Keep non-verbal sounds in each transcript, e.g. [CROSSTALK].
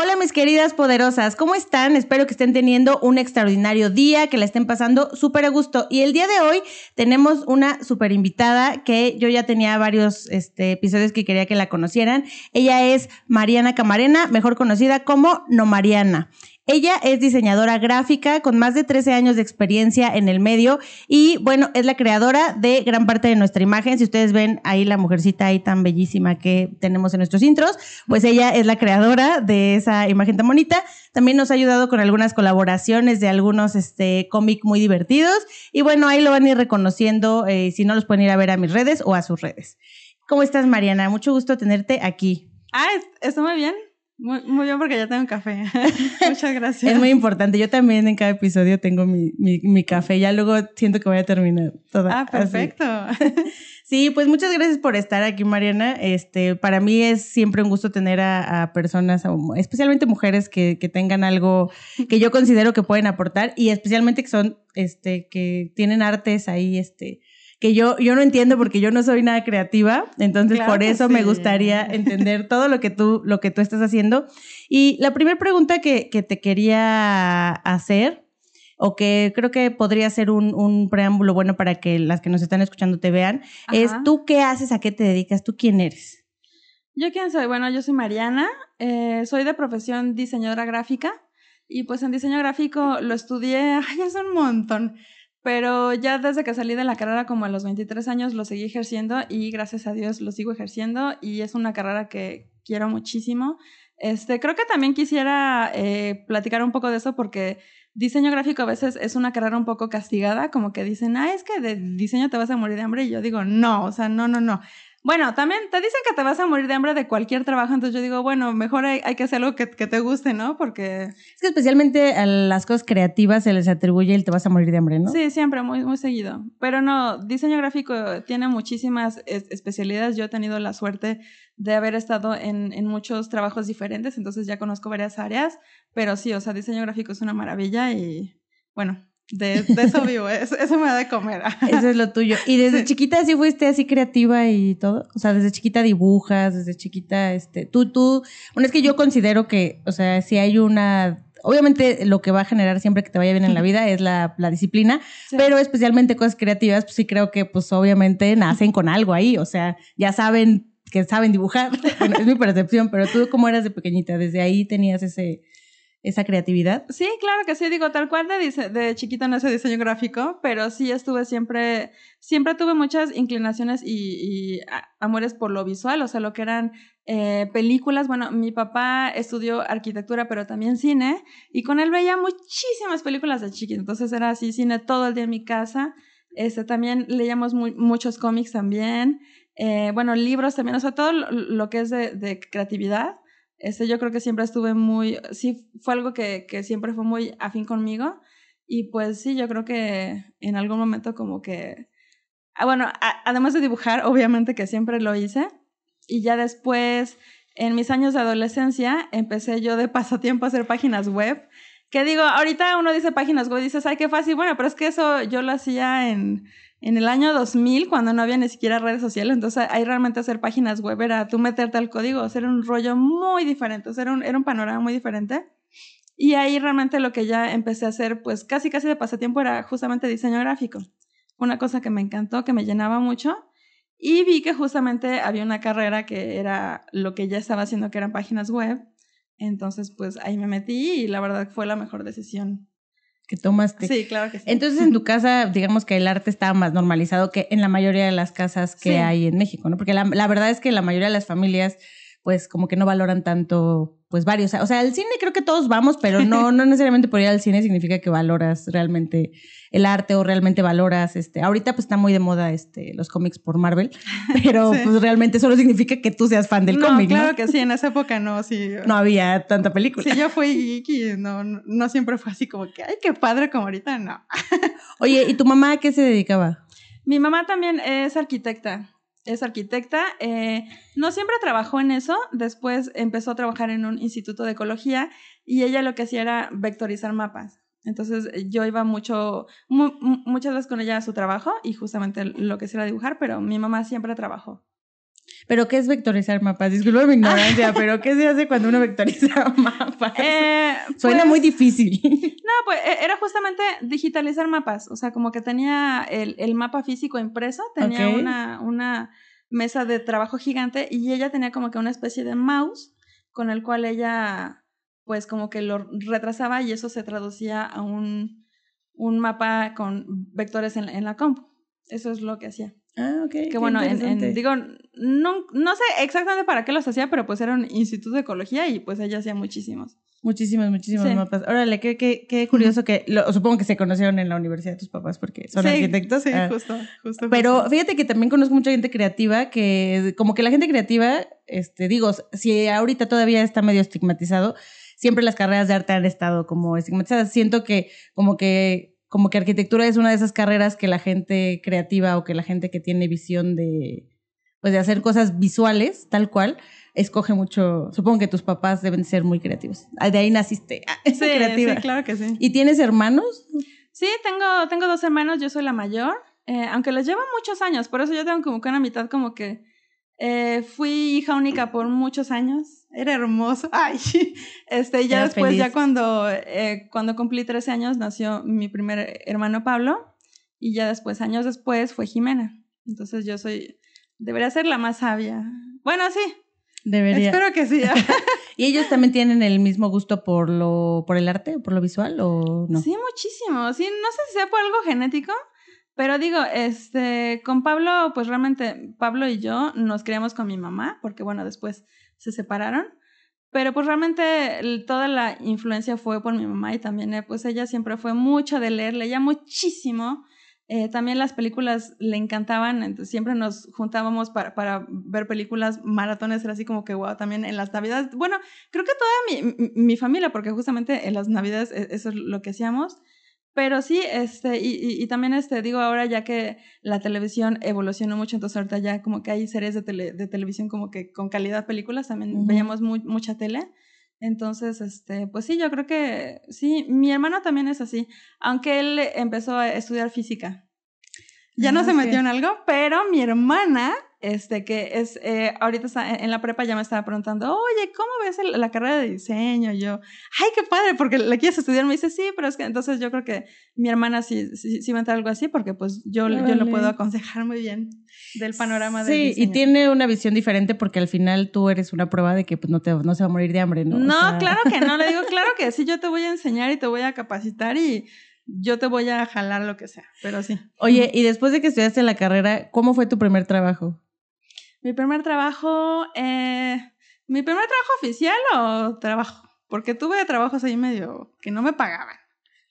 Hola mis queridas poderosas, ¿cómo están? Espero que estén teniendo un extraordinario día, que la estén pasando súper a gusto. Y el día de hoy tenemos una súper invitada que yo ya tenía varios este, episodios que quería que la conocieran. Ella es Mariana Camarena, mejor conocida como No Mariana. Ella es diseñadora gráfica con más de 13 años de experiencia en el medio y bueno, es la creadora de gran parte de nuestra imagen. Si ustedes ven ahí la mujercita ahí tan bellísima que tenemos en nuestros intros, pues ella es la creadora de esa imagen tan bonita. También nos ha ayudado con algunas colaboraciones de algunos este, cómic muy divertidos y bueno, ahí lo van a ir reconociendo eh, si no los pueden ir a ver a mis redes o a sus redes. ¿Cómo estás, Mariana? Mucho gusto tenerte aquí. Ah, está muy bien. Muy, muy, bien porque ya tengo café. [LAUGHS] Muchas gracias. Es muy importante. Yo también en cada episodio tengo mi, mi, mi café. Ya luego siento que voy a terminar toda. Ah, perfecto. [LAUGHS] Sí, pues muchas gracias por estar aquí, Mariana. Este, para mí es siempre un gusto tener a, a personas, especialmente mujeres que, que, tengan algo que yo considero que pueden aportar y especialmente que son, este, que tienen artes ahí, este, que yo, yo no entiendo porque yo no soy nada creativa, entonces claro por eso sí. me gustaría entender todo lo que tú, lo que tú estás haciendo. Y la primera pregunta que, que te quería hacer, o que creo que podría ser un, un, preámbulo bueno para que las que nos están escuchando te vean, Ajá. es tú qué haces, a qué te dedicas, tú quién eres. Yo quién soy, bueno, yo soy Mariana, eh, soy de profesión diseñadora gráfica y pues en diseño gráfico lo estudié, [LAUGHS] ay, es un montón pero ya desde que salí de la carrera como a los 23 años lo seguí ejerciendo y gracias a Dios lo sigo ejerciendo y es una carrera que quiero muchísimo. Este, creo que también quisiera eh, platicar un poco de eso porque diseño gráfico a veces es una carrera un poco castigada, como que dicen, ah, es que de diseño te vas a morir de hambre y yo digo, no, o sea, no, no, no. Bueno, también te dicen que te vas a morir de hambre de cualquier trabajo, entonces yo digo, bueno, mejor hay, hay que hacer algo que, que, te guste, ¿no? Porque... Es que especialmente a las cosas creativas se les atribuye el te vas a morir de hambre, ¿no? Sí, siempre, muy, muy seguido. Pero no, diseño gráfico tiene muchísimas especialidades. Yo he tenido la suerte de haber estado en, en muchos trabajos diferentes, entonces ya conozco varias áreas, pero sí, o sea, diseño gráfico es una maravilla y bueno, de, de, eso vivo, [LAUGHS] eso, eso, me da de comer. Eso es lo tuyo. ¿Y desde sí. chiquita sí fuiste así creativa y todo? O sea, desde chiquita dibujas, desde chiquita, este, tú, tú, bueno, es que yo considero que, o sea, si hay una Obviamente lo que va a generar siempre que te vaya bien en la vida es la, la disciplina, sí. pero especialmente cosas creativas, pues sí creo que pues obviamente nacen con algo ahí, o sea, ya saben que saben dibujar, [LAUGHS] bueno, es mi percepción, pero tú cómo eras de pequeñita, desde ahí tenías ese, esa creatividad? Sí, claro que sí, digo, tal cual de, de chiquita no ese diseño gráfico, pero sí estuve siempre, siempre tuve muchas inclinaciones y, amores por lo visual, o sea, lo que eran eh, películas. Bueno, mi papá estudió arquitectura, pero también cine, y con él veía muchísimas películas de chiquita, entonces era así, cine todo el día en mi casa. Este, también leíamos muchos cómics también, eh, bueno, libros también, o sea, todo lo, lo que es de, de creatividad. Este, yo creo que siempre estuve muy, sí, fue algo que, que siempre fue muy afín conmigo. Y pues sí, yo creo que en algún momento como que, ah, bueno, a, además de dibujar, obviamente que siempre lo hice. Y ya después, en mis años de adolescencia, empecé yo de [LAUGHS] pasatiempo a hacer páginas web. Que digo, ahorita uno dice páginas web y dices, ay, qué fácil. Bueno, pero es que eso yo lo hacía en, en el año 2000, cuando no había ni siquiera redes sociales, entonces ahí realmente hacer páginas web era tú meterte al código, hacer un rollo muy diferente, era un, era un panorama muy diferente. Y ahí realmente lo que ya empecé a hacer, pues casi casi de pasatiempo, era justamente diseño gráfico. Una cosa que me encantó, que me llenaba mucho. Y vi que justamente había una carrera que era lo que ya estaba haciendo, que eran páginas web. Entonces, pues ahí me metí y la verdad fue la mejor decisión que tomaste. Sí, claro que sí. Entonces, en tu casa, digamos que el arte estaba más normalizado que en la mayoría de las casas que sí. hay en México, ¿no? Porque la, la, verdad es que la mayoría de las familias, pues, como que no valoran tanto, pues, varios. O sea, al cine creo que todos vamos, pero no, [LAUGHS] no necesariamente por ir al cine significa que valoras realmente el arte o realmente valoras, este, ahorita pues está muy de moda, este, los cómics por Marvel, pero [LAUGHS] sí. pues realmente solo significa que tú seas fan del no, cómic, claro ¿no? que sí, en esa época no, sí. No había tanta película. Sí, yo fui geek y no, no siempre fue así como que, ay, qué padre como ahorita, no. Oye, ¿y tu mamá a qué se dedicaba? Mi mamá también es arquitecta. Es arquitecta, eh, no siempre trabajó en eso, después empezó a trabajar en un instituto de ecología y ella lo que hacía era vectorizar mapas. Entonces yo iba mucho, muchas veces con ella a su trabajo y justamente lo que era dibujar, pero mi mamá siempre trabajó. ¿Pero qué es vectorizar mapas? Disculpa mi ignorancia, [LAUGHS] pero ¿qué se hace cuando uno vectoriza [LAUGHS] mapas? Eh, Suena muy pues, difícil. No, pues e, era justamente digitalizar mapas. O sea, como que tenía el, el mapa físico impreso, tenía una, una mesa de trabajo gigante y ella tenía como que una especie de mouse con el cual ella pues como que lo retrasaba y eso se traducía a un, un mapa con vectores en, en la compu. Eso es lo que hacía. Ah, ok. Que bueno, en, digo, no, no sé exactamente para qué los hacía, pero pues era un instituto de ecología y pues ella hacía muchísimos. Muchísimos, muchísimos mapas. Órale, qué, qué, qué curioso que, lo, supongo que se conocieron en la universidad de tus papás porque son arquitectos. Sí, ah. justo, justo. Pero fíjate que también conozco mucha gente creativa que, como que la gente creativa, este, digo, si ahorita todavía está medio estigmatizado, siempre las carreras de arte han estado como estigmatizadas. Siento que, como que como que arquitectura es una de esas carreras que la gente creativa o que la gente que tiene visión de, pues de hacer cosas visuales, tal cual, escoge mucho. Supongo que tus papás deben ser muy creativos. Ah, de ahí naciste. Ah, sí, creativa. sí, claro que sí. ¿Y tienes hermanos? Sí, tengo, tengo dos hermanos, yo soy la mayor, eh, aunque les llevo muchos años, por eso yo tengo como que una mitad como que eh, fui hija única por muchos años. Era hermoso. [LAUGHS] Ay, este, ya después, ya cuando, eh, cuando cumplí 13 años, nació mi primer hermano Pablo. Y ya después, años después, fue Jimena. Entonces yo soy, debería ser la más sabia. Bueno, sí. Debería. Espero que sí. [LAUGHS] ¿Y ellos también tienen el mismo gusto por lo, por el arte, por lo visual o no? Sí, muchísimo. Sí, no sé si sea por algo genético, pero digo, este, con Pablo, pues realmente Pablo y yo nos criamos con mi mamá, porque bueno, después se separaron. Pero pues realmente toda la influencia fue por mi mamá y también, eh, pues ella siempre fue mucho de leer, leía muchísimo. Eh, también las películas le encantaban, entonces siempre nos juntábamos para, para ver películas, maratones, era así como que wow, también en las navidades. Bueno, creo que toda mi, mi familia, porque justamente en las navidades e, eso es lo que hacíamos. Pero sí, este, y, y, también este, digo ahora ya que la televisión evolucionó mucho, entonces ahorita ya como que hay series de, tele, de televisión como que con calidad películas, también veíamos mucha tele. Entonces, este, pues sí, yo creo que sí, mi hermano también es así, aunque él empezó a estudiar física. Ya no ah, se metió en algo, pero mi hermana este, que es, eh, ahorita está en la prepa ya me estaba preguntando, oye, ¿cómo ves la carrera de diseño? Y yo, ay, qué padre, porque la quieres estudiar. Me dice, sí, pero es que entonces yo creo que mi hermana sí, sí, va a entrar algo así, porque pues yo, yo lo puedo aconsejar muy bien del panorama de Sí, y tiene una visión diferente porque al final tú eres una prueba de que pues, no, te, no se va a morir de hambre, ¿no? No, claro que no, le digo, [LAUGHS] claro que sí, yo te voy a enseñar y te voy a capacitar y yo te voy a jalar lo que sea, pero sí. Oye, y después de que estudiaste la carrera, ¿cómo fue tu primer trabajo? Mi primer trabajo, eh, ¿mi primer trabajo oficial o trabajo? Porque tuve trabajos ahí medio que no me pagaban.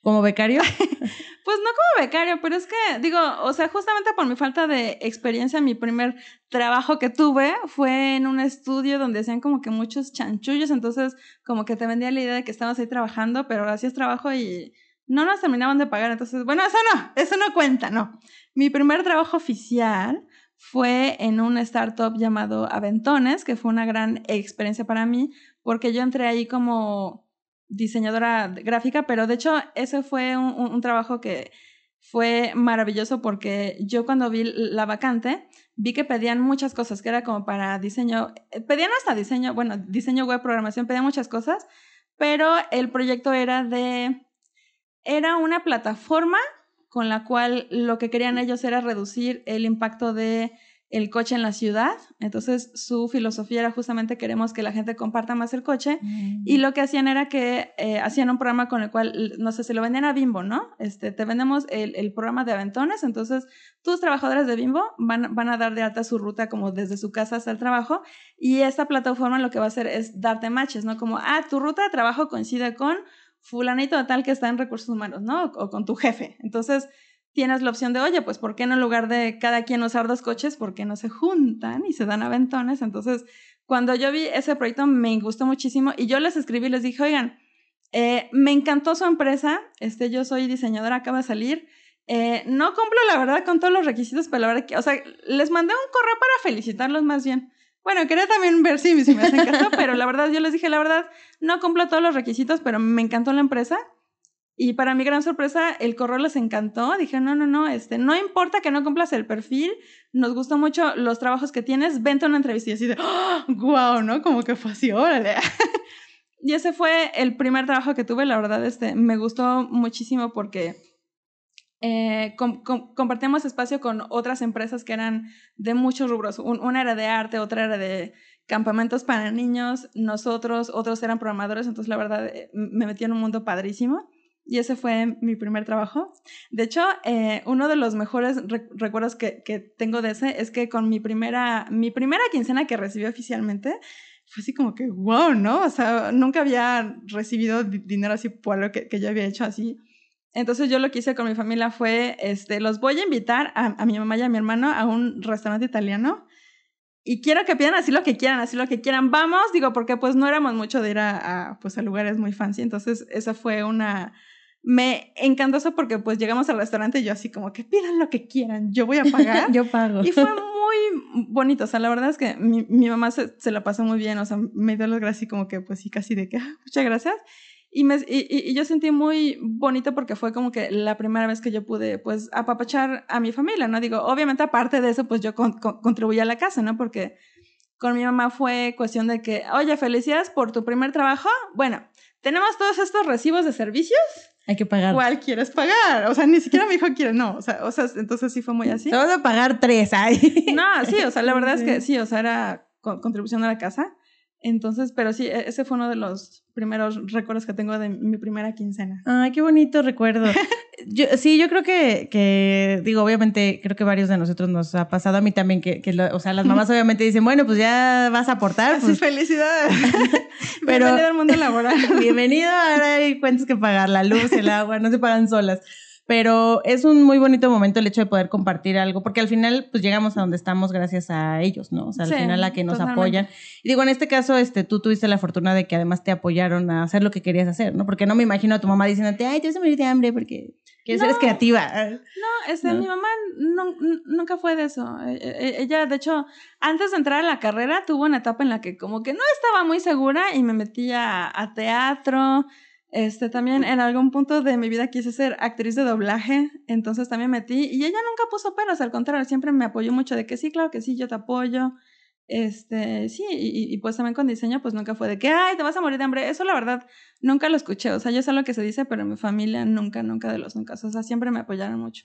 ¿Como becario? [LAUGHS] pues no como becario, pero es que, digo, o sea, justamente por mi falta de experiencia, mi primer trabajo que tuve fue en un estudio donde hacían como que muchos chanchullos, entonces como que te vendía la idea de que estabas ahí trabajando, pero hacías trabajo y no nos terminaban de pagar, entonces, bueno, eso no, eso no cuenta, no. Mi primer trabajo oficial fue en un startup llamado Aventones, que fue una gran experiencia para mí, porque yo entré ahí como diseñadora gráfica, pero de hecho ese fue un, trabajo que fue maravilloso porque yo cuando vi la vacante vi que pedían muchas cosas, que era como para diseño, eh, pedían hasta diseño, bueno, diseño web, programación, pedían muchas cosas, pero el proyecto era de, era una plataforma con la cual lo que querían ellos era reducir el impacto de el coche en la ciudad. Entonces, su filosofía era justamente queremos que la gente comparta más el coche. Y lo que hacían era que eh, hacían un programa con el cual, no sé, se lo vendían a Bimbo, ¿no? Este, te vendemos el, el programa de aventones. Entonces, tus trabajadores de Bimbo van, van, a dar de alta su ruta como desde su casa hasta el trabajo. Y esta plataforma lo que va a hacer es darte matches, ¿no? Como, ah, tu ruta de trabajo coincide con fulanito tal que está en recursos humanos, ¿no? O con tu jefe. Entonces, tienes la opción de, oye, pues, ¿por qué en lugar de cada quien usar dos coches, por qué no se juntan y se dan aventones? Entonces, cuando yo vi ese proyecto, me gustó muchísimo y yo les escribí, les dije, oigan, eh, me encantó su empresa, este, yo soy diseñadora, acaba de salir. Eh, no cumplo, la verdad, con todos los requisitos, pero la verdad que, o sea, les mandé un correo para felicitarlos más bien. Bueno, quería también ver si, me hacen caso, [LAUGHS] pero la verdad yo les dije, la verdad, no cumplo todos los requisitos, pero me encantó la empresa. Y para mi gran sorpresa, el correo les encantó. Dije, no, no, no, este, no importa que no cumplas el perfil, nos gustó mucho los trabajos que tienes, vente a una entrevista y así de, wow, ¿no? Como que fue así, órale. [LAUGHS] y ese fue el primer trabajo que tuve, la verdad, este, me gustó muchísimo porque eh, compartíamos espacio con otras empresas que eran de muchos rubros. una era de arte, otra era de campamentos para niños, nosotros, otros eran programadores, entonces la verdad eh, me metí en un mundo padrísimo. Y ese fue mi primer trabajo. De hecho, eh, uno de los mejores recuerdos que, que, tengo de ese es que con mi primera, mi primera quincena que recibí oficialmente, fue así como que, wow, ¿no? O sea, nunca había recibido dinero así por lo que, que yo había hecho así. Entonces yo lo que hice con mi familia fue, este, los voy a invitar a, a mi mamá y a mi hermano a un restaurante italiano y quiero que pidan así lo que quieran, así lo que quieran. Vamos, digo, porque pues no éramos mucho de ir a, a pues a lugares muy fancy, entonces esa fue una me encantó eso porque pues llegamos al restaurante y yo así como que pidan lo que quieran, yo voy a pagar. [LAUGHS] yo pago. Y fue muy bonito, o sea, la verdad es que mi, mi mamá se, se, la pasó muy bien, o sea, me dio las gracias y como que pues sí, casi de que, ah, muchas gracias. Y, me, y, y, yo sentí muy bonito porque fue como que la primera vez que yo pude, pues, apapachar a mi familia, ¿no? Digo, obviamente aparte de eso, pues yo con, con, contribuí a la casa, ¿no? Porque con mi mamá fue cuestión de que, oye, felicidades por tu primer trabajo. Bueno, tenemos todos estos recibos de servicios hay que pagar. ¿Cuál quieres pagar? O sea, ni siquiera me dijo quiere, no. O sea, o sea, entonces sí fue muy así. Te vas a pagar tres, ay. No, sí, o sea, la verdad es que sí, o sea, era contribución a la casa. Entonces, pero sí, e-, ese fue uno de los primeros recuerdos que tengo de mi primera quincena. Ay, qué bonito recuerdo. [LAUGHS] yo, sí, yo creo que, que, digo, obviamente, creo que varios de nosotros nos ha pasado a mí también, que, que o sea, las [LAUGHS] mamás obviamente dicen, bueno, pues ya vas a aportar. Pues. felicidades. [LAUGHS] Pero, bienvenido al mundo laboral. bienvenido, ahora hay cuentas que pagar, la luz, el agua, no se pagan solas pero es un muy bonito momento el hecho de poder compartir algo, porque al final pues llegamos a donde estamos gracias a ellos, ¿no? O sea, al final a que nos apoyan. Y digo, en este caso, este, tú tuviste la fortuna de que además te apoyaron a hacer lo que querías hacer, ¿no? Porque no me imagino a tu mamá diciéndote, ay, te vas a morir de hambre porque quieres ser creativa. No, este, mi mamá nunca fue de eso. E, e, e, ella, de hecho, antes de entrar a la carrera, tuvo una etapa en la que como que no estaba muy segura y me metía a teatro, este, también en algún punto de mi vida quise ser actriz de doblaje, entonces también metí, y ella nunca puso peros, al contrario, siempre me apoyó mucho de que sí, claro que sí, yo te apoyo. Este, sí, y, y, pues también con diseño, pues nunca fue de que, ay, te vas a morir de hambre. Eso la verdad, nunca lo escuché. O sea, yo sé lo que se dice, pero mi familia nunca, nunca de los nunca. O sea, siempre me apoyaron mucho.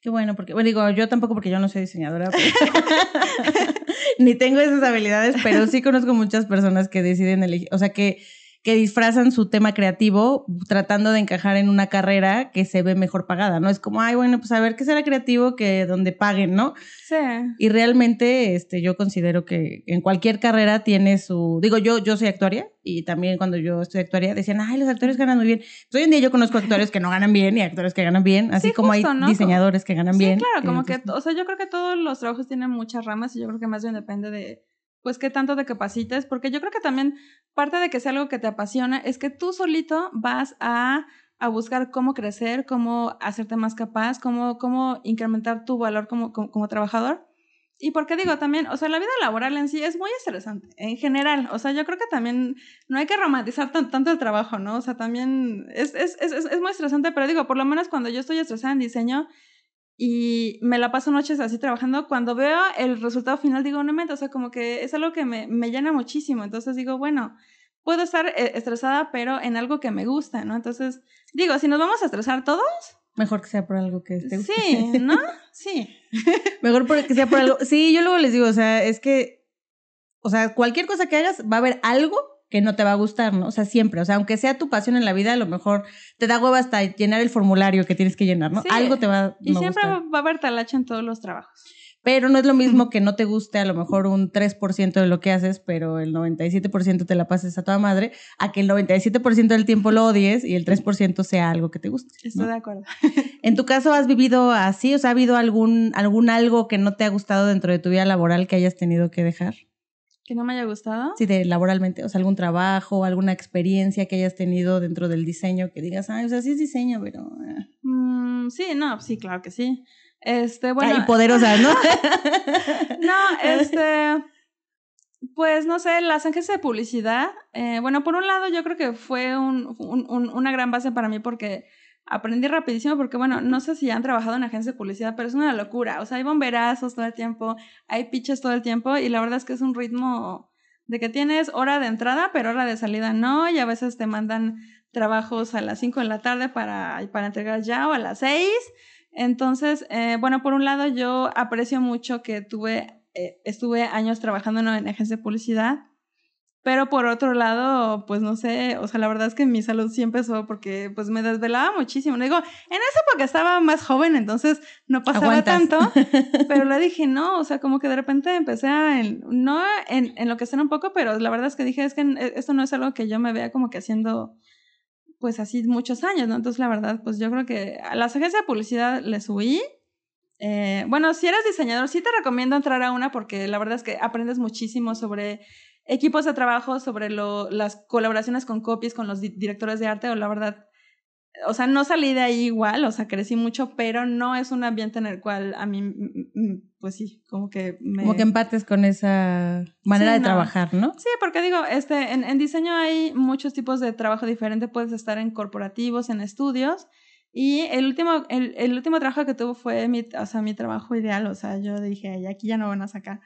Qué bueno, porque, bueno, digo, yo tampoco porque yo no soy diseñadora, [LAUGHS] ni tengo esas habilidades, pero sí conozco muchas personas que deciden elegir, o sea, que que disfrazan su tema creativo tratando de encajar en una carrera que se ve mejor pagada, ¿no? Es como, ay, bueno, pues a ver qué será creativo que donde paguen, ¿no? Sí. Y realmente, este, yo considero que en cualquier carrera tiene su, digo, yo, yo soy actuaria y también cuando yo estoy actuaria decían, ay, los actores ganan muy bien. Pues hoy en día yo conozco actores que no ganan bien y actores que ganan bien, así como hay diseñadores que ganan bien. Sí, claro, como que, o sea, yo creo que todos los trabajos tienen muchas ramas y yo creo que más bien depende de pues qué tanto te capacites, porque yo creo que también parte de que sea algo que te apasiona es que tú solito vas a, a buscar cómo crecer, cómo hacerte más capaz, cómo, cómo incrementar tu valor como, como, trabajador. Y porque digo también, o sea, la vida laboral en sí es muy estresante, en general. O sea, yo creo que también no hay que romantizar tanto el trabajo, ¿no? O sea, también es, es, es, es muy estresante, pero digo, por lo menos cuando yo estoy estresada en diseño, y me la paso noches así trabajando. Cuando veo el resultado final, digo, no me, o sea, como que es algo que me, me llena muchísimo. Entonces digo, bueno, puedo estar eh, estresada, pero en algo que me gusta, ¿no? Entonces, digo, si nos vamos a estresar todos. Mejor que sea por algo que te guste. Sí, ¿no? [LAUGHS] Sí. Mejor que sea por algo. Sí, yo luego les digo, o sea, es que, o sea, cualquier cosa que hagas, va a haber algo que no te va a gustar, ¿no? O sea, siempre, o sea, aunque sea tu pasión en la vida, a lo mejor te da hueva hasta llenar el formulario que tienes que llenar, ¿no? Algo te va a Y siempre va a haber talacha en todos los trabajos. Pero no es lo mismo que no te guste a lo mejor un 3% de lo que haces, pero el 97% te la pases a toda madre, a que el 97% del tiempo lo odies y el 3% sea algo que te guste. Estoy de acuerdo. [LAUGHS] ¿En tu caso has vivido así? O sea, ¿ha habido algún, algún algo que no te ha gustado dentro de tu vida laboral que hayas tenido que dejar? Que no me haya gustado. Sí, de laboralmente, o sea, algún trabajo, alguna experiencia que hayas tenido dentro del diseño que digas, ay, o sea, sí es diseño, pero... Eh". Mm, sí, no, sí, claro que sí. Este, bueno... Ay, poderosa, ¿no? [LAUGHS] no, [LAUGHS] este... Pues no sé, las agencias de publicidad. Eh, bueno, por un lado yo creo que fue un, un, una gran base para mí porque aprendí rapidísimo porque, bueno, no sé si han trabajado en agencia de publicidad, pero es una locura. O sea, hay bomberazos todo el tiempo, hay pitches todo el tiempo y la verdad es que es un ritmo de que tienes hora de entrada, pero hora de salida no, y a veces te mandan trabajos a las 5 de la tarde para, para entregar ya o a las 6. Entonces, eh, bueno, por un lado yo aprecio mucho que tuve, eh, estuve años trabajando en agencia de publicidad pero por otro lado, pues no sé, o sea, la verdad es que mi salud sí empezó porque pues me desvelaba muchísimo. digo, en esa época estaba más joven, entonces no pasaba tanto, [LAUGHS] pero le dije, no, o sea, como que de repente empecé a, no en, en lo que sea un poco, pero la verdad es que dije, es que e, esto no es algo que yo me vea como que haciendo pues así muchos años, ¿no? Entonces la verdad, pues yo creo que a las agencias de publicidad les subí. Eh, bueno, si eres diseñador, sí te recomiendo entrar a una porque la verdad es que aprendes muchísimo sobre equipos de trabajo sobre lo, las colaboraciones con copies, con los directores de arte, o la verdad, o sea, no salí de ahí igual, o sea, crecí mucho, pero no es un ambiente en el cual a mí, pues sí, como que me... Como que empates con esa manera de trabajar, ¿no? Sí, porque digo, este, en, en diseño hay muchos tipos de trabajo diferente, puedes estar en corporativos, en estudios, y el último, el, el último trabajo que tuve fue mi, o sea, mi trabajo ideal, o sea, yo dije, aquí ya no van a sacar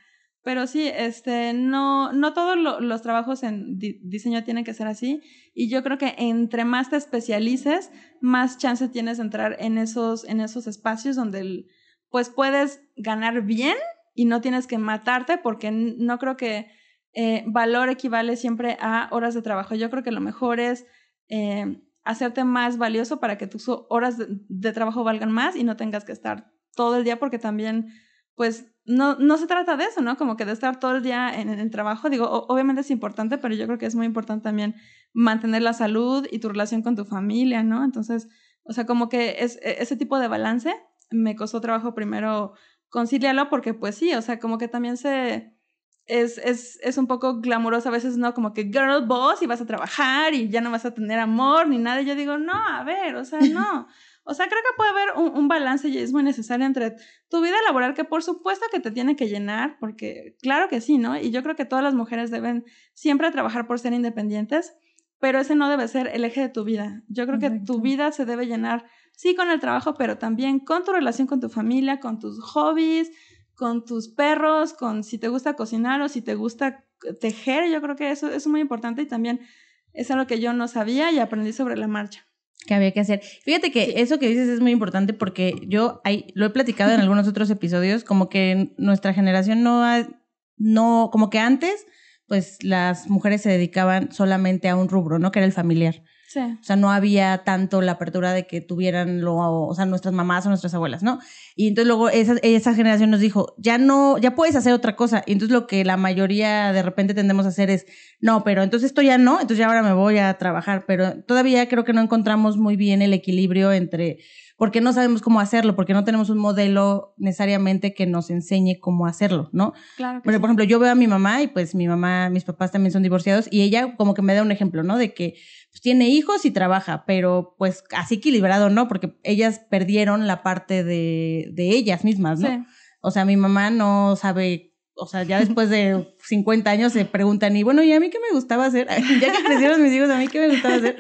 pero sí, este, no, no todos los trabajos en diseño tienen que ser así. Y yo creo que entre más te especialices, más chance tienes de entrar en esos, en esos espacios donde pues puedes ganar bien y no tienes que matarte porque no creo que eh, valor equivale siempre a horas de trabajo. Yo creo que lo mejor es eh, hacerte más valioso para que tus horas de trabajo valgan más y no tengas que estar todo el día porque también pues no, no se trata de eso, ¿no? Como que de estar todo el día en, el trabajo. Digo, obviamente es importante, pero yo creo que es muy importante también mantener la salud y tu relación con tu familia, ¿no? Entonces, o sea, como que es, e, ese tipo de balance me costó trabajo primero conciliarlo porque pues sí, o sea, como que también se... Es, es, es un poco glamuroso a veces, ¿no? Como que girl boss y vas a trabajar y ya no vas a tener amor ni nada. Y yo digo, no, a ver, o sea, [LAUGHS] no. O sea, creo que puede haber un, balance y es muy necesario entre tu vida laboral, que por supuesto que te tiene que llenar, porque claro que sí, ¿no? Y yo creo que todas las mujeres deben siempre trabajar por ser independientes, pero ese no debe ser el eje de tu vida. Yo creo que tu vida se debe llenar, sí, con el trabajo, pero también con tu relación con tu familia, con tus hobbies, con tus perros, con si te gusta cocinar o si te gusta tejer. Yo creo que eso, eso es muy importante y también es algo que yo no sabía y aprendí sobre la marcha que había que hacer. Fíjate que eso que dices es muy importante porque yo hay, lo he platicado en [LAUGHS] algunos otros episodios, como que nuestra generación no ha, no, como que antes, pues las mujeres se dedicaban solamente a un rubro, ¿no? Que era el familiar. O sea, no había tanto la apertura de que tuvieran lo, o sea, nuestras mamás o nuestras abuelas, ¿no? Y entonces luego esa, esa generación nos dijo, ya no, ya puedes hacer otra cosa. Y entonces lo que la mayoría de repente tendemos a hacer es, no, pero entonces esto ya no, entonces ya ahora me voy a trabajar. Pero todavía creo que no encontramos muy bien el equilibrio entre, porque no sabemos cómo hacerlo, porque no tenemos un modelo necesariamente que nos enseñe cómo hacerlo, ¿no? Claro. Por ejemplo, yo veo a mi mamá y pues mi mamá, mis papás también son divorciados y ella como que me da un ejemplo, ¿no? De que pues, tiene hijos y trabaja, pero pues así equilibrado, ¿no? Porque ellas perdieron la parte de, de ellas mismas, ¿no? O sea, mi mamá no sabe, o sea, ya después de [LAUGHS] 50 años se preguntan, y bueno, ¿y a mí qué me gustaba hacer? [LAUGHS] ya que crecieron mis hijos, ¿a mí qué me gustaba hacer?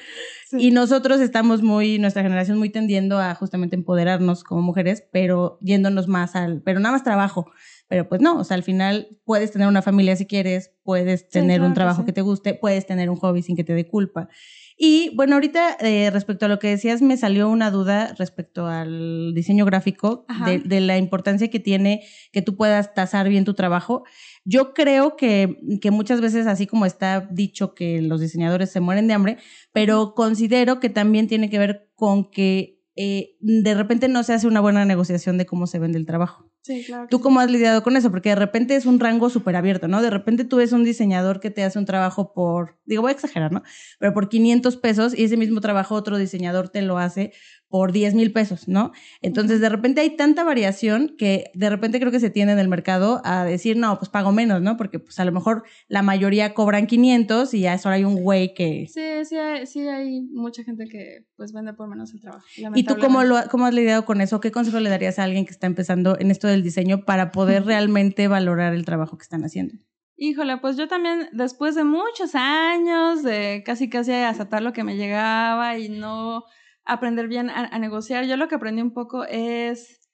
Y nosotros estamos muy, nuestra generación muy tendiendo a justamente empoderarnos como mujeres, pero yéndonos más al, pero nada más trabajo. Pero pues no, o sea, al final puedes tener una familia si quieres, puedes tener un trabajo que te guste, puedes tener un hobby sin que te dé culpa. Y bueno, ahorita eh, respecto a lo que decías, me salió una duda respecto al diseño gráfico, de, la importancia que tiene que tú puedas tasar bien tu trabajo. Yo creo que, que muchas veces, así como está dicho que los diseñadores se mueren de hambre, pero considero que también tiene que ver con que eh, de repente no se hace una buena negociación de cómo se vende el trabajo. Sí, claro. ¿Tú cómo has lidiado con eso? Porque de repente es un rango súper abierto, ¿no? De repente tú ves un diseñador que te hace un trabajo por, digo, voy a exagerar, ¿no? Pero por 500 pesos y ese mismo trabajo otro diseñador te lo hace por 10 mil pesos, ¿no? Entonces, de repente hay tanta variación que de repente creo que se tiene en el mercado a decir, no, pues pago menos, ¿no? Porque pues a lo mejor la mayoría cobran 500 y ya solo hay un güey que... Sí, sí sí hay mucha gente que pues vende por menos el trabajo. ¿Y tú cómo, lo, cómo has lidiado con eso? ¿Qué consejo le darías a alguien que está empezando en esto del diseño para poder realmente valorar el trabajo que están haciendo? Híjole, pues yo también, después de muchos años de casi casi aceptar lo que me llegaba y no aprender bien a, negociar. Yo lo que aprendí un poco es,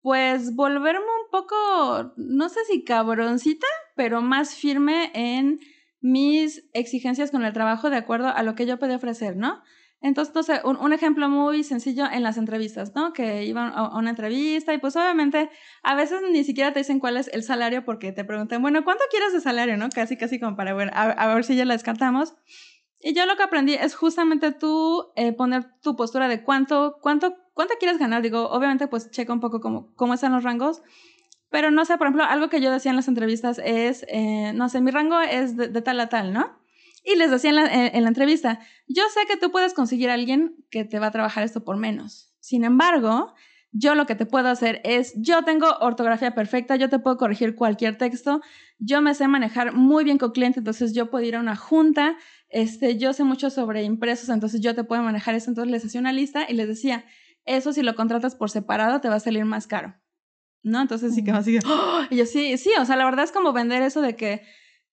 pues, volverme un poco, no sé si cabroncita, pero más firme en mis exigencias con el trabajo de acuerdo a lo que yo podía ofrecer, ¿no? Entonces, no sé, un, ejemplo muy sencillo en las entrevistas, ¿no? Que iban a una entrevista y pues obviamente a veces ni siquiera te dicen cuál es el salario porque te preguntan, bueno, ¿cuánto quieres de salario, no? Casi, casi como para ver, a, ver si ya la descartamos. Y yo lo que aprendí es justamente tú eh, poner tu postura de cuánto, cuánto, cuánto quieres ganar. Digo, obviamente pues checa un poco cómo, cómo están los rangos. Pero no sé, por ejemplo, algo que yo decía en las entrevistas es, eh, no sé, mi rango es de tal a tal, ¿no? Y les decía en la, entrevista, yo sé que tú puedes conseguir a alguien que te va a trabajar esto por menos. Sin embargo, yo lo que te puedo hacer es, yo tengo ortografía perfecta, yo te puedo corregir cualquier texto, yo me sé manejar muy bien con clientes, entonces yo puedo ir a una junta, este, yo sé mucho sobre impresos, entonces yo te puedo manejar eso, entonces les hacía una lista y les decía, eso si lo contratas por separado te va a salir más caro. ¿No? Entonces sí que así, ¡Oh! y yo sí, sí, o sea, la verdad es como vender eso de que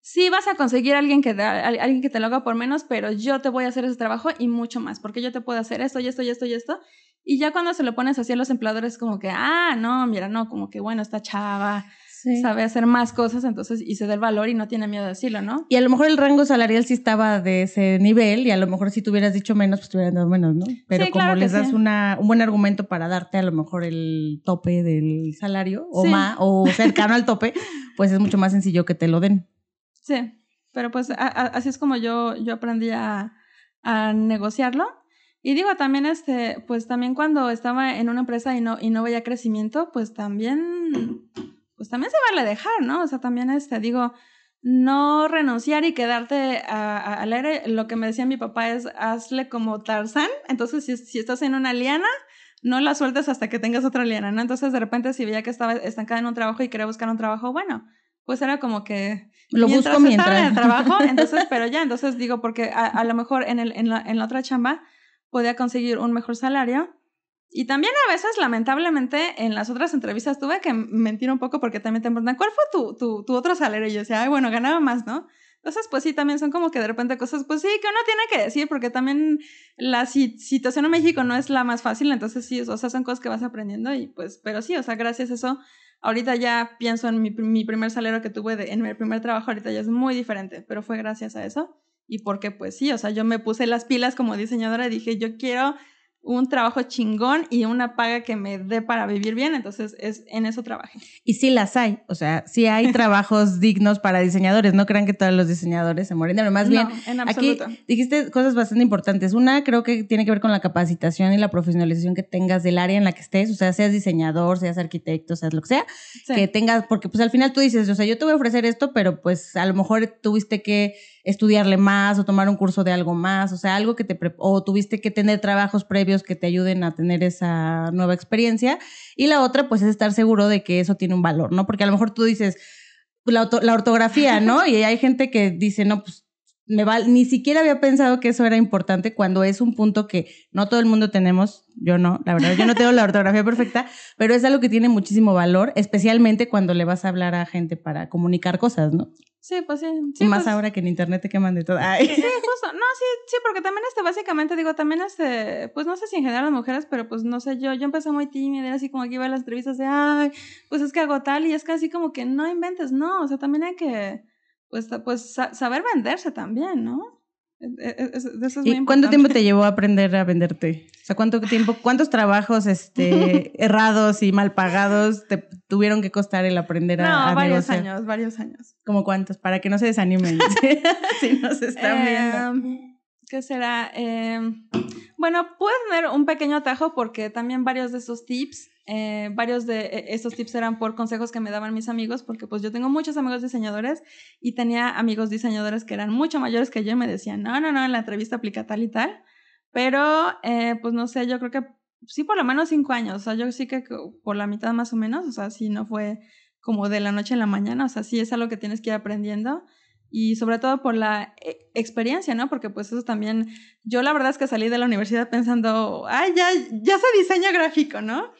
sí vas a conseguir a alguien que, te, alguien que te lo haga por menos, pero yo te voy a hacer ese trabajo y mucho más, porque yo te puedo hacer esto y esto y esto y esto. Y ya cuando se lo pones así a los empleadores, como que, ah, no, mira, no, como que bueno, esta chava sabe hacer más cosas, entonces, y se da el valor y no tiene miedo de decirlo, ¿no? Y a lo mejor el rango salarial sí estaba de ese nivel, y a lo mejor si tú hubieras dicho menos, pues te hubieran dado menos, ¿no? Pero como les das una, un buen argumento para darte a lo mejor el tope del salario, o más, o cercano al tope, pues es mucho más sencillo que te lo den. Sí, pero pues así es como yo, yo aprendí a, a, negociarlo. Y digo, también este, pues también cuando estaba en una empresa y no, y no veía crecimiento, pues también, pues también se vale dejar, ¿no? O sea, también este, digo, no renunciar y quedarte al aire. Lo que me decía mi papá es, hazle como Tarzán. Entonces, si, si estás en una liana, no la sueltes hasta que tengas otra liana, ¿no? Entonces, de repente, si veía que estaba estancada en un trabajo y quería buscar un trabajo, bueno, pues era como que lo busco mientras estaba en el trabajo, [LAUGHS] entonces, pero ya, entonces digo, porque a, lo mejor en, el, en, la, en la otra chamba podía conseguir un mejor salario. Y también a veces, lamentablemente, en las otras entrevistas tuve que mentir un poco porque también te preguntan, ¿cuál fue tu, tu, tu otro salario? Y yo decía, ay, bueno, ganaba más, ¿no? Entonces, pues sí, también son como que de repente cosas, pues sí, que uno tiene que decir, porque también la situación en México no es la más fácil, entonces sí, o sea, son cosas que vas aprendiendo y pues, pero sí, o sea, gracias a eso Ahorita ya pienso en mi, primer salario que tuve en mi primer trabajo, ahorita ya es muy diferente, pero fue gracias a eso. Y porque pues sí, o sea, yo me puse las pilas como diseñadora y dije, yo quiero un trabajo chingón y una paga que me dé para vivir bien, entonces es en eso trabajé. Y sí las hay, o sea, sí hay [LAUGHS] trabajos dignos para diseñadores, no crean que todos los diseñadores se mueren, pero más bien en aquí dijiste cosas bastante importantes. Una creo que tiene que ver con la capacitación y la profesionalización que tengas del área en la que estés, o sea, seas diseñador, seas arquitecto, seas lo que sea, que tengas, porque pues al final tú dices, o sea, yo te voy a ofrecer esto, pero pues a lo mejor tuviste que estudiarle más o tomar un curso de algo más, o sea, algo que te o tuviste que tener trabajos previos que te ayuden a tener esa nueva experiencia. Y la otra, pues, es estar seguro de que eso tiene un valor, ¿no? Porque a lo mejor tú dices la, la ortografía, ¿no? [LAUGHS] Y hay gente que dice, no, pues me va, ni siquiera había pensado que eso era importante cuando es un punto que no todo el mundo tenemos, yo no, la verdad, yo no tengo la ortografía perfecta, pero es algo que tiene muchísimo valor, especialmente cuando le vas a hablar a gente para comunicar cosas, ¿no? Sí, pues sí. y más pues ahora que en internet te queman de todo. Sí, justo. No, sí, sí, porque también este, básicamente digo, también este, pues no sé si en general las mujeres, pero pues no sé, yo, yo empecé muy tímida, era así como que iba a las entrevistas de, ay, pues es que hago tal, y es casi como que no inventes, no, o sea, también hay que, pues, pues saber venderse también, ¿no? ¿Y cuánto tiempo te llevó a aprender a venderte? O sea, ¿cuánto tiempo, cuántos trabajos este, [LAUGHS] errados y mal pagados te tuvieron que costar el aprender a, no, varios años, varios años. ¿Cómo cuántos? Para que no se desanimen [LAUGHS] si nos están viendo. ¿Qué será? Em, bueno, puedo tener un pequeño atajo porque también varios de esos tips eh, varios de eh, estos tips eran por consejos que me daban mis amigos, porque pues yo tengo muchos amigos diseñadores y tenía amigos diseñadores que eran mucho mayores que yo y me decían, no, no, no, en la entrevista aplica tal y tal. Pero, eh, pues no sé, yo creo que sí por lo menos cinco años, o sea, yo sí que por la mitad más o menos, o sea, sí no fue como de la noche a la mañana, o sea, sí es algo que tienes que ir aprendiendo y sobre todo por la experiencia, ¿no? Porque pues eso también, yo la verdad es que salí de la universidad pensando, ay, ya, ya sé diseño gráfico, ¿no?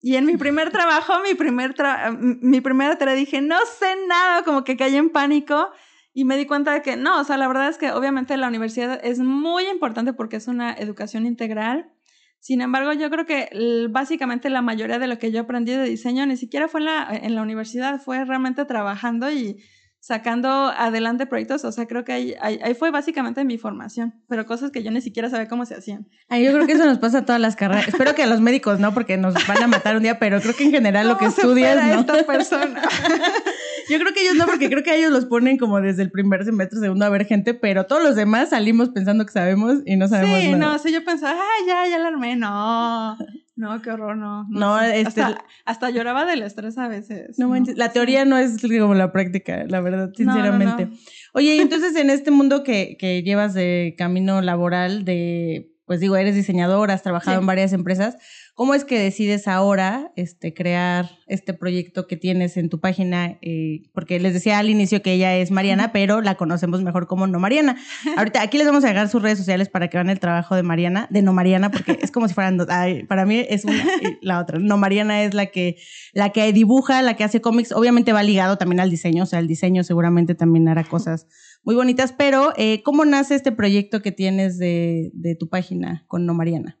Y en mi primer trabajo, mi primer mi primera tarea dije, no sé nada, como que caí en pánico y me di cuenta de que no, o sea, la verdad es que obviamente la universidad es muy importante porque es una educación integral. Sin embargo, yo creo que básicamente la mayoría de lo que yo aprendí de diseño ni siquiera fue en la, en la universidad, fue realmente trabajando y sacando adelante proyectos. O sea, creo que ahí, ahí, fue básicamente mi formación, pero cosas que yo ni siquiera sabía cómo se hacían. Ay, yo creo que eso nos pasa a todas las carreras. Espero que a los médicos no, porque nos van a matar un día, pero creo que en general lo que estudias. ¿no? esta persona? [LAUGHS] Yo creo que ellos no, porque creo que ellos los ponen como desde el primer semestre, segundo a ver gente, pero todos los demás salimos pensando que sabemos y no sabemos sí, nada. no, sí, yo pensaba, ay, ya, ya la armé, no. No, qué horror, no. No, este, hasta, lloraba del estrés a veces. No, la teoría no es como la práctica, la verdad, sinceramente. Oye, y entonces en este mundo que, que llevas de camino laboral, de, pues digo, eres diseñadora, has trabajado en varias empresas, ¿Cómo es que decides ahora este, crear este proyecto que tienes en tu página? Eh, porque les decía al inicio que ella es Mariana, pero la conocemos mejor como No Mariana. [LAUGHS] Ahorita aquí les vamos a dejar sus redes sociales para que vean el trabajo de Mariana, de No Mariana, porque es como si fueran dos. para mí es una y la otra. No Mariana es la que, la que dibuja, la que hace cómics. Obviamente va ligado también al diseño, o sea, el diseño seguramente también hará cosas muy bonitas. Pero, eh, ¿cómo nace este proyecto que tienes de, de tu página con No Mariana?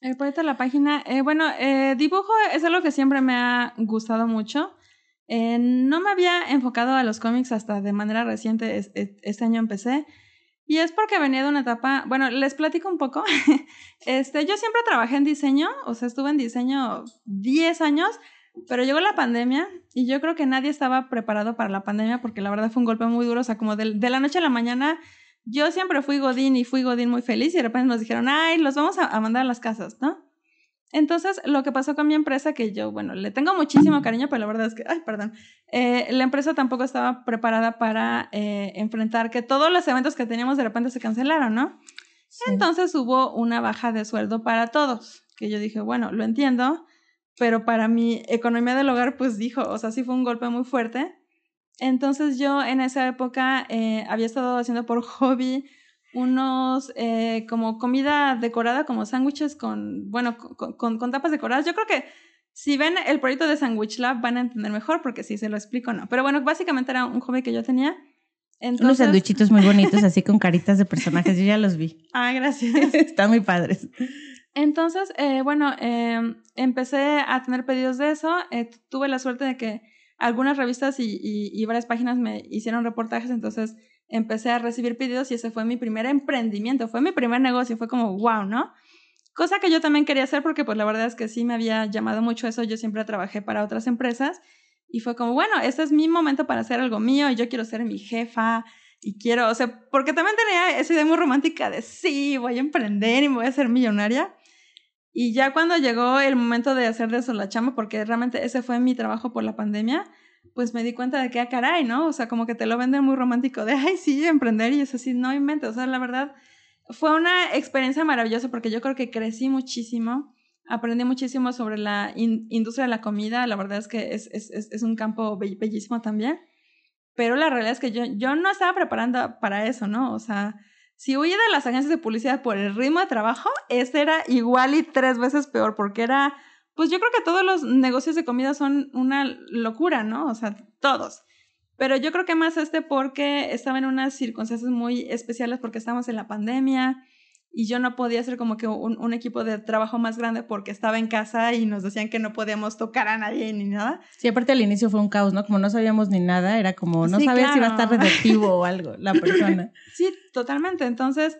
El proyecto de la página, eh, bueno, eh, dibujo es algo que siempre me ha gustado mucho. Eh, no me había enfocado a los cómics hasta de manera reciente, este año empecé. Y es porque venía de una etapa, bueno, les platico un poco. [LAUGHS] este, yo siempre trabajé en diseño, o sea, estuve en diseño 10 años, pero llegó la pandemia y yo creo que nadie estaba preparado para la pandemia porque la verdad fue un golpe muy duro, o sea, como de, de la noche a la mañana yo siempre fui Godín y fui Godín muy feliz y de repente nos dijeron, ay, los vamos a, mandar a las casas, ¿no? Entonces, lo que pasó con mi empresa, que yo, bueno, le tengo muchísimo cariño, pero la verdad es que, ay, perdón, eh, la empresa tampoco estaba preparada para eh, enfrentar que todos los eventos que teníamos de repente se cancelaron, ¿no? Entonces hubo una baja de sueldo para todos, que yo dije, bueno, lo entiendo, pero para mi economía del hogar, pues dijo, o sea, sí fue un golpe muy fuerte. Entonces yo en esa época eh, había estado haciendo por [LAUGHS] hobby unos eh, como comida decorada, como sándwiches con, bueno, con, con, tapas decoradas. Yo creo que si ven el proyecto de Sandwich Lab van a entender mejor porque si se lo explico no. Pero bueno, básicamente era un hobby que yo tenía. Entonces... Unos sandwichitos muy bonitos así con caritas de personajes, yo ya los vi. [LAUGHS] Ah, gracias. [LAUGHS] Están muy padres. Entonces, eh, bueno, empecé a tener pedidos de eso. tuve la suerte de que algunas revistas y, y, varias páginas me hicieron reportajes, entonces empecé a recibir pedidos y ese fue mi primer emprendimiento, fue mi primer negocio, fue como, wow, ¿no? Cosa que yo también quería hacer porque pues la verdad es que sí me había llamado mucho eso, yo siempre trabajé para otras empresas y fue como, bueno, este es mi momento para hacer algo mío y yo quiero ser mi jefa y quiero, o sea, porque también tenía esa idea muy romántica de sí, voy a emprender y me voy a ser millonaria. Y ya cuando llegó el momento de hacer de eso la chamba, porque realmente ese fue mi trabajo por la pandemia, pues me di cuenta de que, ah, caray, ¿no? O sea, como que te lo venden muy romántico, de, ay, sí, emprender, y es así, no inventes. O sea, la verdad, fue una experiencia maravillosa porque yo creo que crecí muchísimo, aprendí muchísimo sobre la industria de la comida, la verdad es que es, es, es un campo bellísimo también, pero la realidad es que yo, yo no estaba preparando para eso, ¿no? O sea, si huía de las agencias de publicidad por el ritmo de trabajo, este era igual y tres veces peor, porque era, pues yo creo que todos los negocios de comida son una locura, ¿no? O sea, todos. Pero yo creo que más este porque estaba en unas circunstancias muy especiales porque estábamos en la pandemia, y yo no podía hacer como que un, equipo de trabajo más grande porque estaba en casa y nos decían que no podíamos tocar a nadie ni nada. Sí, aparte al inicio fue un caos, ¿no? Como no sabíamos ni nada, era como no sabías si iba a estar receptivo o algo la [LAUGHS] persona. Sí, totalmente. Entonces,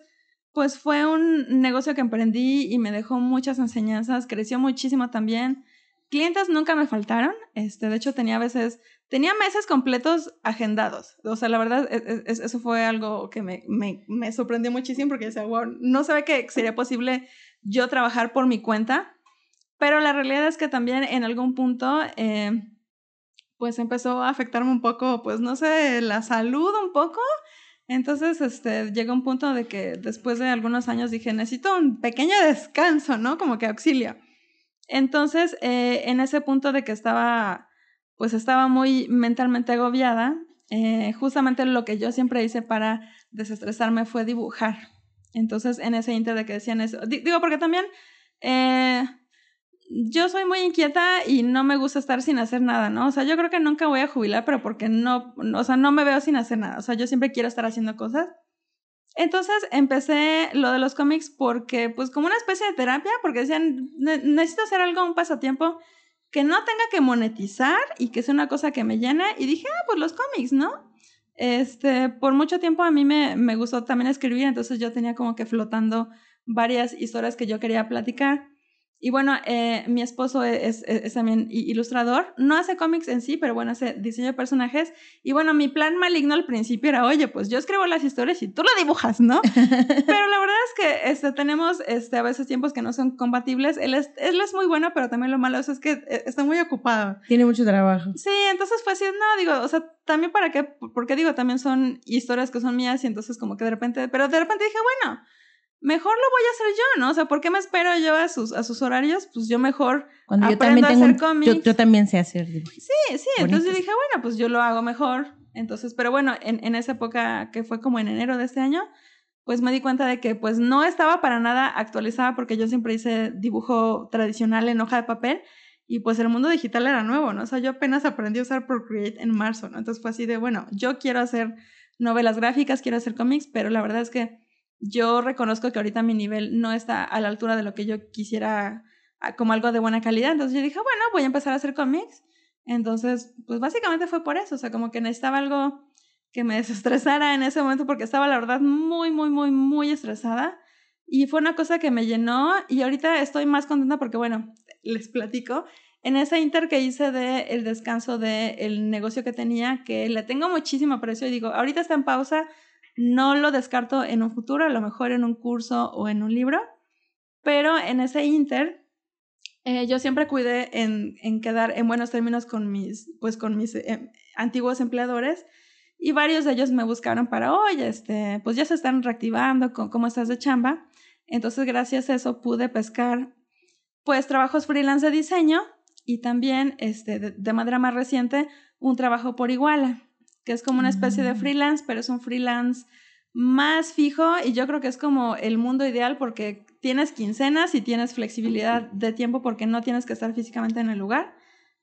pues fue un negocio que emprendí y me dejó muchas enseñanzas, creció muchísimo también. Clientes nunca me faltaron, este, de hecho tenía a veces tenía meses completos agendados. O sea, la verdad, e, e, eso fue algo que me, me, me sorprendió muchísimo porque decía, wow, no sabía que sería posible yo trabajar por mi cuenta. Pero la realidad es que también en algún punto, eh, pues empezó a afectarme un poco, pues no sé, la salud un poco. Entonces, este, llegó un punto de que después de algunos años dije, necesito un pequeño descanso, ¿no? Como que auxilio. Entonces, eh, en ese punto de que estaba pues estaba muy mentalmente agobiada. Eh, justamente lo que yo siempre hice para desestresarme fue dibujar. Entonces, en ese inter de que decían eso, digo, porque también eh, yo soy muy inquieta y no me gusta estar sin hacer nada, ¿no? O sea, yo creo que nunca voy a jubilar, pero porque no, o sea, no me veo sin hacer nada. O sea, yo siempre quiero estar haciendo cosas. Entonces empecé lo de los cómics porque, pues como una especie de terapia, porque decían, necesito hacer algo, un pasatiempo que no tenga que monetizar y que sea una cosa que me llene. Y dije, ah, pues los cómics, ¿no? Este, por mucho tiempo a mí me, me gustó también escribir, entonces yo tenía como que flotando varias historias que yo quería platicar. Y bueno, eh, mi esposo es, es, también ilustrador. No hace cómics en sí, pero bueno, hace diseño de personajes. Y bueno, mi plan maligno al principio era, oye, pues yo escribo las historias y tú lo dibujas, ¿no? [LAUGHS] pero la verdad es que este, tenemos este, a veces tiempos que no son compatibles. Él es, él es muy bueno, pero también lo malo es que eh, está muy ocupado. Tiene mucho trabajo. Sí, entonces fue así, no, digo, o sea, también para qué, porque digo, también son historias que son mías y entonces como que de repente, pero de repente dije, bueno mejor lo voy a hacer yo, ¿no? O sea, ¿por qué me espero yo a sus, a sus horarios? Pues yo mejor Cuando yo también tengo a hacer cómics. Yo, también sé hacer dibujos. Sí, sí, entonces dije, bueno, pues yo lo hago mejor. Entonces, pero bueno, en, en esa época que fue como en enero de este año, pues me di cuenta de que pues no estaba para nada actualizada porque yo siempre hice dibujo tradicional en hoja de papel y pues el mundo digital era nuevo, ¿no? O sea, yo apenas aprendí a usar Procreate en marzo, ¿no? Entonces fue así de, bueno, yo quiero hacer novelas gráficas, quiero hacer cómics, pero la verdad es que yo reconozco que ahorita mi nivel no está a la altura de lo que yo quisiera como algo de buena calidad. Entonces yo dije, bueno, voy a empezar a hacer cómics. Entonces, pues básicamente fue por eso, o sea, como que necesitaba algo que me desestresara en ese momento porque estaba la verdad muy, muy, muy, muy estresada. Y fue una cosa que me llenó y ahorita estoy más contenta porque, bueno, les platico. En ese inter que hice de el descanso del el negocio que tenía, que le tengo muchísimo aprecio y digo, ahorita está en pausa, no lo descarto en un futuro, a lo mejor en un curso o en un libro, pero en ese inter eh, yo siempre cuidé en, en, quedar en buenos términos con mis, pues con mis eh, antiguos empleadores y varios de ellos me buscaron para, oye, este, pues ya se están reactivando, ¿cómo estás de chamba? Entonces, gracias a eso pude pescar, pues, trabajos freelance de diseño y también, este, de, de manera más reciente, un trabajo por iguala que es como una especie de mm. freelance, pero es un freelance más fijo y yo creo que es como el mundo ideal porque tienes quincenas y tienes flexibilidad de tiempo porque no tienes que estar físicamente en el lugar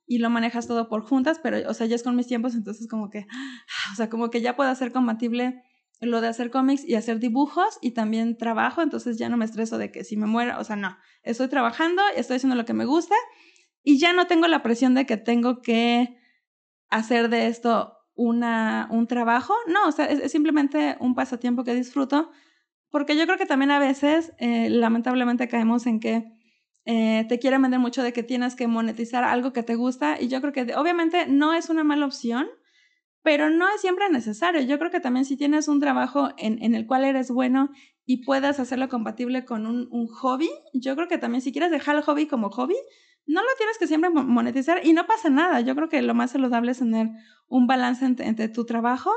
y lo manejas todo por juntas, pero o sea, ya es con mis tiempos, entonces como que, o sea, como que ya puedo hacer compatible lo de hacer cómics y hacer dibujos y también trabajo, entonces ya no me estreso de que si me muero, o sea, no, estoy trabajando, estoy haciendo lo que me gusta y ya no tengo la presión de que tengo que hacer de esto una, un trabajo, no, o sea, es, simplemente un pasatiempo que disfruto, porque yo creo que también a veces, eh, lamentablemente, caemos en que eh, te quieren vender mucho de que tienes que monetizar algo que te gusta, y yo creo que obviamente no es una mala opción, pero no es siempre necesario. Yo creo que también si tienes un trabajo en, en el cual eres bueno y puedas hacerlo compatible con un, un hobby, yo creo que también si quieres dejar el hobby como hobby, no lo tienes que siempre monetizar y no pasa nada. Yo creo que lo más saludable es tener un balance entre, tu trabajo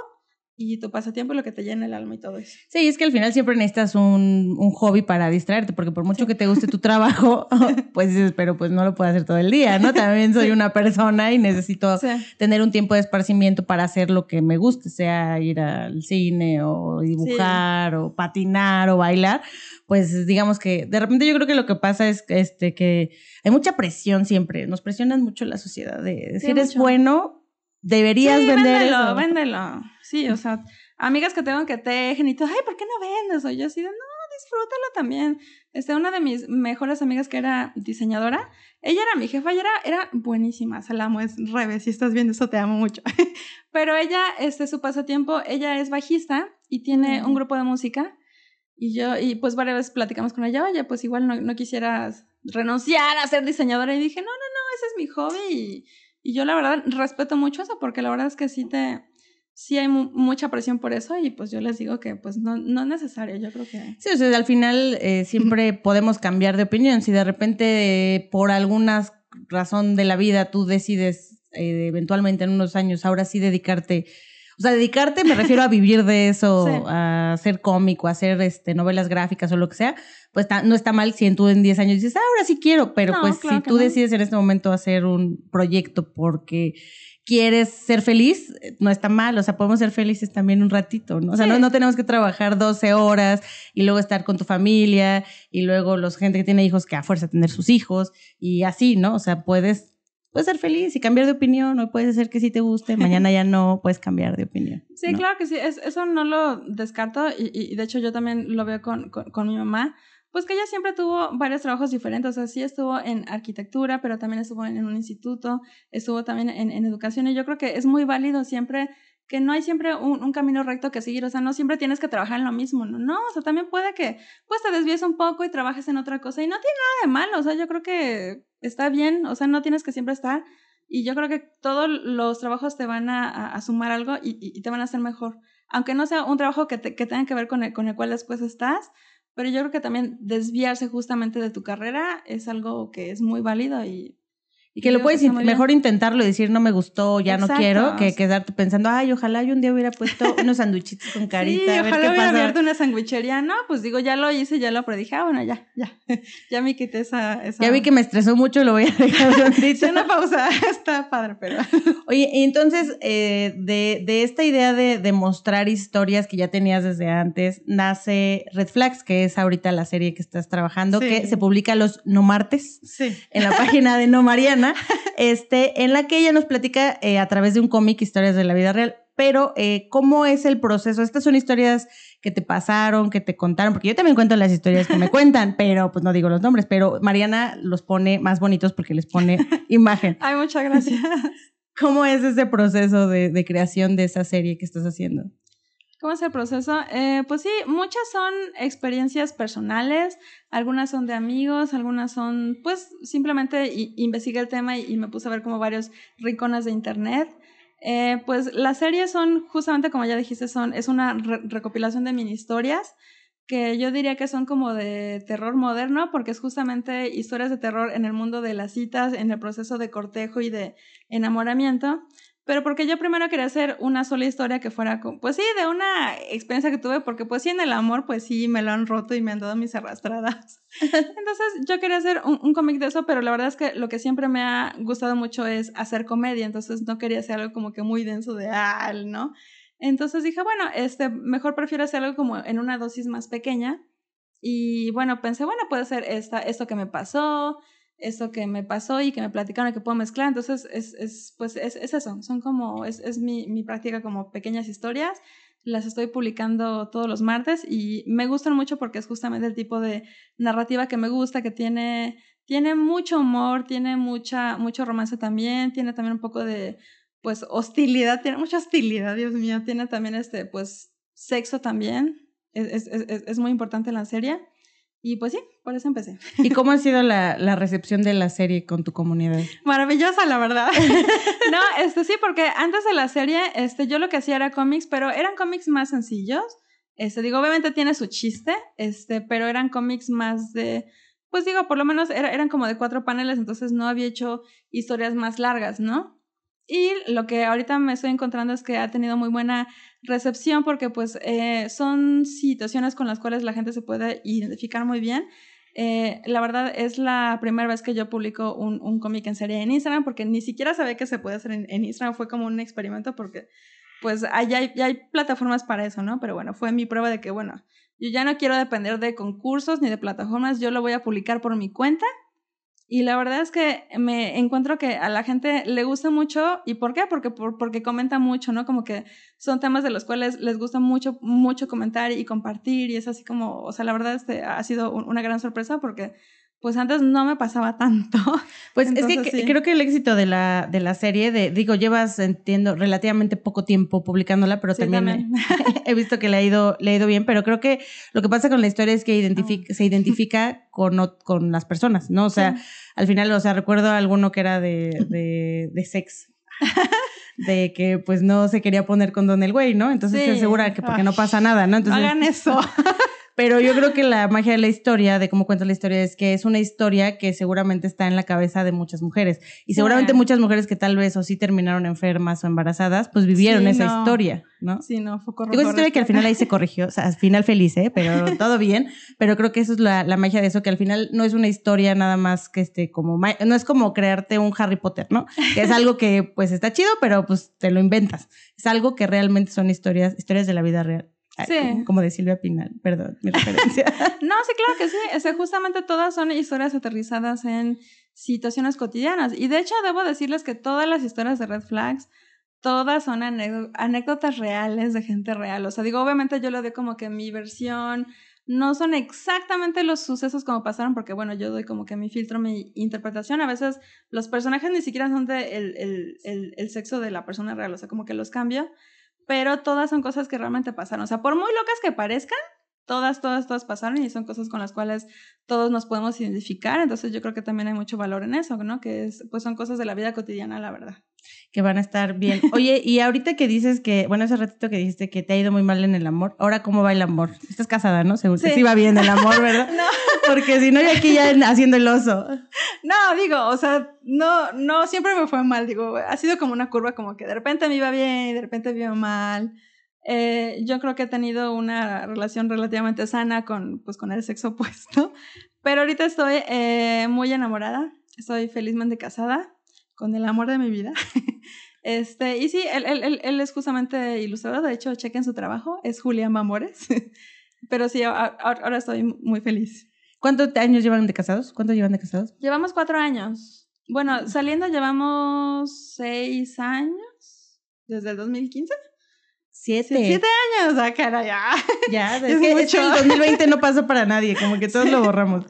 y tu pasatiempo y lo que te llena el alma y todo eso. Sí, es que al final siempre necesitas un, un hobby para distraerte, porque por mucho que te guste tu trabajo, [LAUGHS] pues dices, pero pues no lo puedo hacer todo el día, ¿no? También soy una persona y necesito tener un tiempo de esparcimiento para hacer lo que me guste, sea ir al cine o dibujar o patinar o bailar. Pues digamos que de repente yo creo que lo que pasa es este, que hay mucha presión siempre, nos presionan mucho la sociedad de decir es bueno, deberías sí, vender véndelo, eso. véndelo. Sí, o sea, amigas que tengo que tejen y todo, ay, ¿por qué no vendes? O yo así de, no, disfrútalo también. Este, una de mis mejores amigas que era diseñadora, ella era mi jefa y era, era buenísima, Salamo, es Rebe, si estás viendo eso te amo mucho. [LAUGHS] Pero ella, este, su pasatiempo, ella es bajista y tiene un grupo de música. Y yo, y pues varias veces platicamos con ella, oye, pues igual no, no quisieras renunciar a ser diseñadora. Y dije, no, no, no, ese es mi hobby. Y, y yo la verdad respeto mucho eso porque la verdad es que sí te, sí hay mucha presión por eso y pues yo les digo que pues no, no es necesario, yo creo que... Sí, o sea, al final eh, siempre [LAUGHS] podemos cambiar de opinión. Si de repente por alguna razón de la vida tú decides eh, eventualmente en unos años ahora sí dedicarte o sea, dedicarte me refiero a vivir de eso, [LAUGHS] a hacer cómico, a hacer este, novelas gráficas o lo que sea, pues no está mal si en tú en 10 años dices, ah, ahora sí quiero, pero pues si tú decides en este momento hacer un proyecto porque quieres ser feliz, no está mal, o sea, podemos ser felices también un ratito, ¿no? O sea, no, no, tenemos que trabajar 12 horas y luego estar con tu familia y luego los gente que tiene hijos que a fuerza tener sus hijos y así, ¿no? O sea, puedes puedes ser feliz y cambiar de opinión, o puede ser que sí te guste, mañana ya no [LAUGHS] puedes cambiar de opinión. Sí, claro que sí, eso no lo descarto y, de hecho yo también lo veo con, con, mi mamá, pues que ella siempre tuvo varios trabajos diferentes, o sea, sí estuvo en arquitectura, pero también estuvo en, un instituto, estuvo también en, en educación y yo creo que es muy válido siempre que no hay siempre un, camino recto que seguir, o sea, no siempre tienes que trabajar en lo mismo, ¿no? No, o sea, también puede que pues te desvíes un poco y trabajes en otra cosa y no tiene nada de malo, o sea, yo creo que está bien, o sea, no tienes que siempre estar y yo creo que todos los trabajos te van a, sumar algo y, te van a hacer mejor, aunque no sea un trabajo que, que tenga que ver con el, con el cual después estás, pero yo creo que también desviarse justamente de tu carrera es algo que es muy válido y y que lo puedes mejor intentarlo y decir no me gustó, ya no quiero, que quedarte pensando, ay, ojalá yo un día hubiera puesto unos sanduichitos con [LAUGHS] carita. Sí, a ver ojalá hubiera abierto una sandwichería. No, pues digo, ya lo hice, ya lo predije. Ah, bueno, ya, ya. [LAUGHS] ya me quité esa, esa, Ya vi que me estresó mucho, lo voy a dejar un [LAUGHS] una pausa, está padre, pero. Oye, y entonces, eh, de, de, esta idea de, de, mostrar historias que ya tenías desde antes, nace Red Flags, que es ahorita la serie que estás trabajando, que se publica los no martes sí. en la página de No Mariana este, en la que ella nos platica eh, a través de un cómic historias de la vida real. Pero, eh, ¿cómo es el proceso? Estas son historias que te pasaron, que te contaron, porque yo también cuento las historias que me cuentan, [LAUGHS] pero pues no digo los nombres, pero Mariana los pone más bonitos porque les pone [LAUGHS] imagen. Ay, muchas gracias. [LAUGHS] ¿Cómo es ese proceso de creación de esa serie que estás haciendo? ¿Cómo es el proceso? Eh, pues sí, muchas son experiencias personales, algunas son de amigos, algunas son, pues simplemente investigué el tema y, me puse a ver como varios rincones de internet. Eh, pues las series son, justamente como ya dijiste, son, es una recopilación de mini historias que yo diría que son como de terror moderno, porque es justamente historias de terror en el mundo de las citas, en el proceso de cortejo y de enamoramiento pero porque yo primero quería hacer una sola historia que fuera, pues sí, de una experiencia que tuve, porque pues sí, en el amor, pues sí, me lo han roto y me han dado mis arrastradas. [LAUGHS] Entonces yo quería hacer un, cómic de eso, pero la verdad es que lo que siempre me ha gustado mucho es hacer comedia, entonces no quería hacer algo como que muy denso de al, ¿no? Entonces dije, bueno, este, mejor prefiero hacer algo como en una dosis más pequeña. Y bueno, pensé, bueno, puede ser esta, esto que me pasó, eso que me pasó y que me platicaron que puedo mezclar. Entonces, es, es pues es, es, eso, son como, es, es mi, mi, práctica como pequeñas historias. Las estoy publicando todos los martes y me gustan mucho porque es justamente el tipo de narrativa que me gusta, que tiene, tiene mucho humor, tiene mucha, mucho romance también, tiene también un poco de, pues, hostilidad, tiene mucha hostilidad, Dios mío, tiene también este, pues, sexo también. Es, es, es, es muy importante en la serie. Y pues sí, por eso empecé. ¿Y cómo ha sido la, la, recepción de la serie con tu comunidad? Maravillosa, la verdad. [LAUGHS] no, este sí, porque antes de la serie, este, yo lo que hacía era cómics, pero eran cómics más sencillos. Este, digo, obviamente tiene su chiste, este, pero eran cómics más de, pues digo, por lo menos eran como de cuatro paneles, entonces no había hecho historias más largas, ¿no? Y lo que ahorita me estoy encontrando es que ha tenido muy buena recepción porque pues eh, son situaciones con las cuales la gente se puede identificar muy bien. Eh, la verdad es la primera vez que yo publico un, un cómic en serie en Instagram porque ni siquiera sabía que se puede hacer en, Instagram, fue como un experimento porque pues hay, hay plataformas para eso, ¿no? Pero bueno, fue mi prueba de que bueno, yo ya no quiero depender de concursos ni de plataformas, yo lo voy a publicar por mi cuenta y la verdad es que me encuentro que a la gente le gusta mucho. ¿Y por qué? Porque, porque comenta mucho, ¿no? Como que son temas de los cuales les gusta mucho, mucho comentar y compartir. Y es así como, o sea, la verdad este, ha sido una gran sorpresa porque pues antes no me pasaba tanto. [LAUGHS] Pues es que creo que el éxito de la, de la serie, de, digo, llevas, entiendo, relativamente poco tiempo publicándola, pero también, [LAUGHS] he visto que le ha, ido, le ha ido bien, pero creo que lo que pasa con la historia es que identifica, se identifica con, con las personas, ¿no? O sea, al final, o sea, recuerdo alguno que era de, [LAUGHS] de, de sex. de que pues no se quería poner con Don el güey, ¿no? Entonces se asegura que porque no pasa nada, ¿no? Entonces, hagan eso. Pero yo creo que la magia de la historia, de cómo cuentas la historia, es que es una historia que seguramente está en la cabeza de muchas mujeres. Y seguramente muchas mujeres que tal vez o sí terminaron enfermas o embarazadas, pues vivieron esa historia, ¿no? Sí, no, fue correcto. Digo, esa historia que al final ahí se [LAUGHS] corrigió, o sea, al final feliz, ¿eh? Pero [LAUGHS] todo bien. Pero creo que eso es la, la magia de eso, que al final no es una historia nada más que este, como, no es como crearte un Harry Potter, ¿no? Que es algo que pues está chido, pero pues te lo inventas. Es algo que realmente son historias, historias de la vida real. Sí. Como, de Silvia Pinal, perdón, mi referencia. [LAUGHS] no, sí, claro que sí. Ese, justamente todas son historias aterrizadas en situaciones cotidianas. Y de hecho, debo decirles que todas las historias de Red Flags, todas son anécdotas reales de gente real. O sea, digo, obviamente yo lo doy como que mi versión. No son exactamente los sucesos como pasaron, porque bueno, yo doy como que mi filtro, mi interpretación. A veces los personajes ni siquiera son de el, el, el, el sexo de la persona real, o sea, como que los cambio pero todas son cosas que realmente pasaron. O sea, por muy locas que parezcan, todas, todas, todas pasaron y son cosas con las cuales todos nos podemos identificar. Entonces yo creo que también hay mucho valor en eso, ¿no? Que es, pues son cosas de la vida cotidiana, la verdad que van a estar bien. [LAUGHS] Oye, y ahorita que dices que, bueno, ese ratito que dijiste que te ha ido muy mal en el amor, ahora cómo va el amor? Estás casada, ¿no? Seguro sí. sí va bien el amor, ¿verdad? [LAUGHS] no. Porque si no, yo aquí ya haciendo el oso. No, digo, o sea, no, no, siempre me fue mal, digo, ha sido como una curva como que de repente me iba bien y de repente me iba mal. Eh, yo creo que he tenido una relación relativamente sana con, pues, con el sexo [LAUGHS] opuesto, pero ahorita estoy eh, muy enamorada, estoy felizmente casada con el amor de mi vida. Este, y sí, él, él, él, es justamente ilustrador, de hecho, chequen su trabajo, es Julián Mamores. [LAUGHS] Pero sí, ahora estoy muy feliz. ¿Cuántos años llevan de casados? ¿Cuánto llevan de casados? Llevamos cuatro años. Bueno, saliendo llevamos seis años, desde el 2015. Siete. Siete años, ah, cara, ya. Ya, [LAUGHS] es, que, es que el 2020 no pasó para nadie, como que todos lo [LAUGHS] borramos.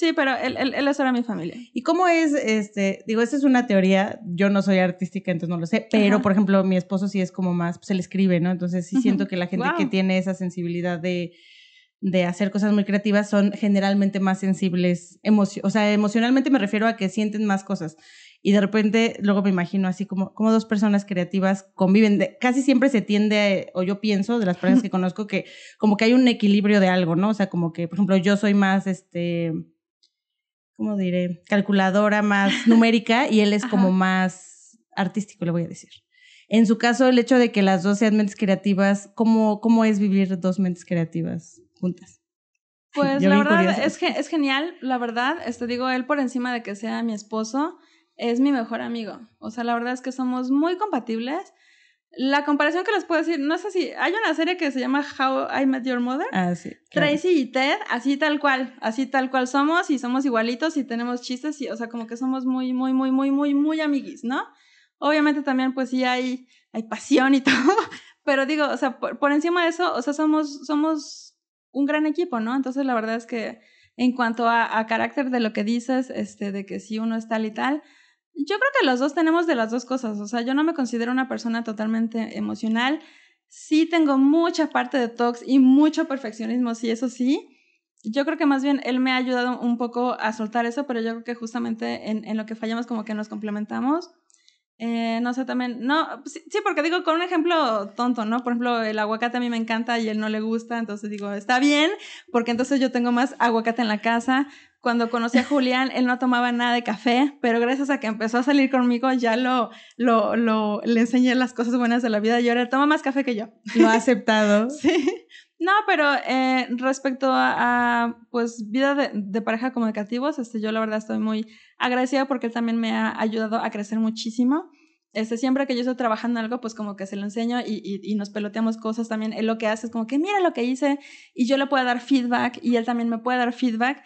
Sí, pero él, él, él es ahora mi familia. ¿Y cómo es, este, digo, esta es una teoría, yo no soy artística, entonces no lo sé, pero por ejemplo, mi esposo sí es como más, pues él escribe, ¿no? Entonces sí siento que la gente que tiene esa sensibilidad de, de hacer cosas muy creativas son generalmente más sensibles, o sea, emocionalmente me refiero a que sienten más cosas. Y de repente luego me imagino así como, como dos personas creativas conviven. casi siempre se tiende, o yo pienso de las personas [LAUGHS] que conozco, que como que hay un equilibrio de algo, ¿no? O sea, como que, por ejemplo, yo soy más, este, ¿cómo diré? Calculadora más [LAUGHS] numérica y él es como más artístico, le voy a decir. En su caso, el hecho de que las dos sean mentes creativas, ¿cómo, cómo es vivir dos mentes creativas juntas? Pues la verdad es, que es genial, la verdad, este digo, él por encima de que sea mi esposo, es mi mejor amigo. O sea, la verdad es que somos muy compatibles la comparación que les puedo decir, no sé si hay una serie que se llama How I Met Your Mother. Ah, sí. Tracy y Ted, así tal cual, así tal cual somos y somos igualitos y tenemos chistes y, o sea, como que somos muy, muy, muy, muy, muy, muy amiguis, ¿no? Obviamente también, pues sí hay, hay pasión y [LAUGHS] todo, pero digo, o sea, por, encima de eso, o sea, somos, somos un gran equipo, ¿no? Entonces la verdad es que en cuanto a, a carácter de lo que dices, este, de que si uno es tal y tal, yo creo que los dos tenemos de las dos cosas, o sea, yo no me considero una persona totalmente emocional, sí tengo mucha parte de tox y mucho perfeccionismo, sí, eso sí. Yo creo que más bien él me ha ayudado un poco a soltar eso, pero yo creo que justamente en, en lo que fallamos como que nos complementamos. Eh, no sé, también, no, sí, sí, porque digo, con un ejemplo tonto, ¿no? Por ejemplo, el aguacate a mí me encanta y él no le gusta, entonces digo, está bien, porque entonces yo tengo más aguacate en la casa, cuando conocí a Julián, él no tomaba nada de café, pero gracias a que empezó a salir conmigo, ya lo, lo, lo, le enseñé las cosas buenas de la vida y ahora toma más café que yo. Lo ha aceptado. [LAUGHS] sí. No, pero eh, respecto a, pues, vida de, de, pareja comunicativos, este, yo la verdad estoy muy agradecida porque él también me ha ayudado a crecer muchísimo. Este, siempre que yo estoy trabajando en algo, pues como que se lo enseño y, y, y, nos peloteamos cosas también. Él lo que hace es como que mira lo que hice y yo le puedo dar feedback y él también me puede dar feedback.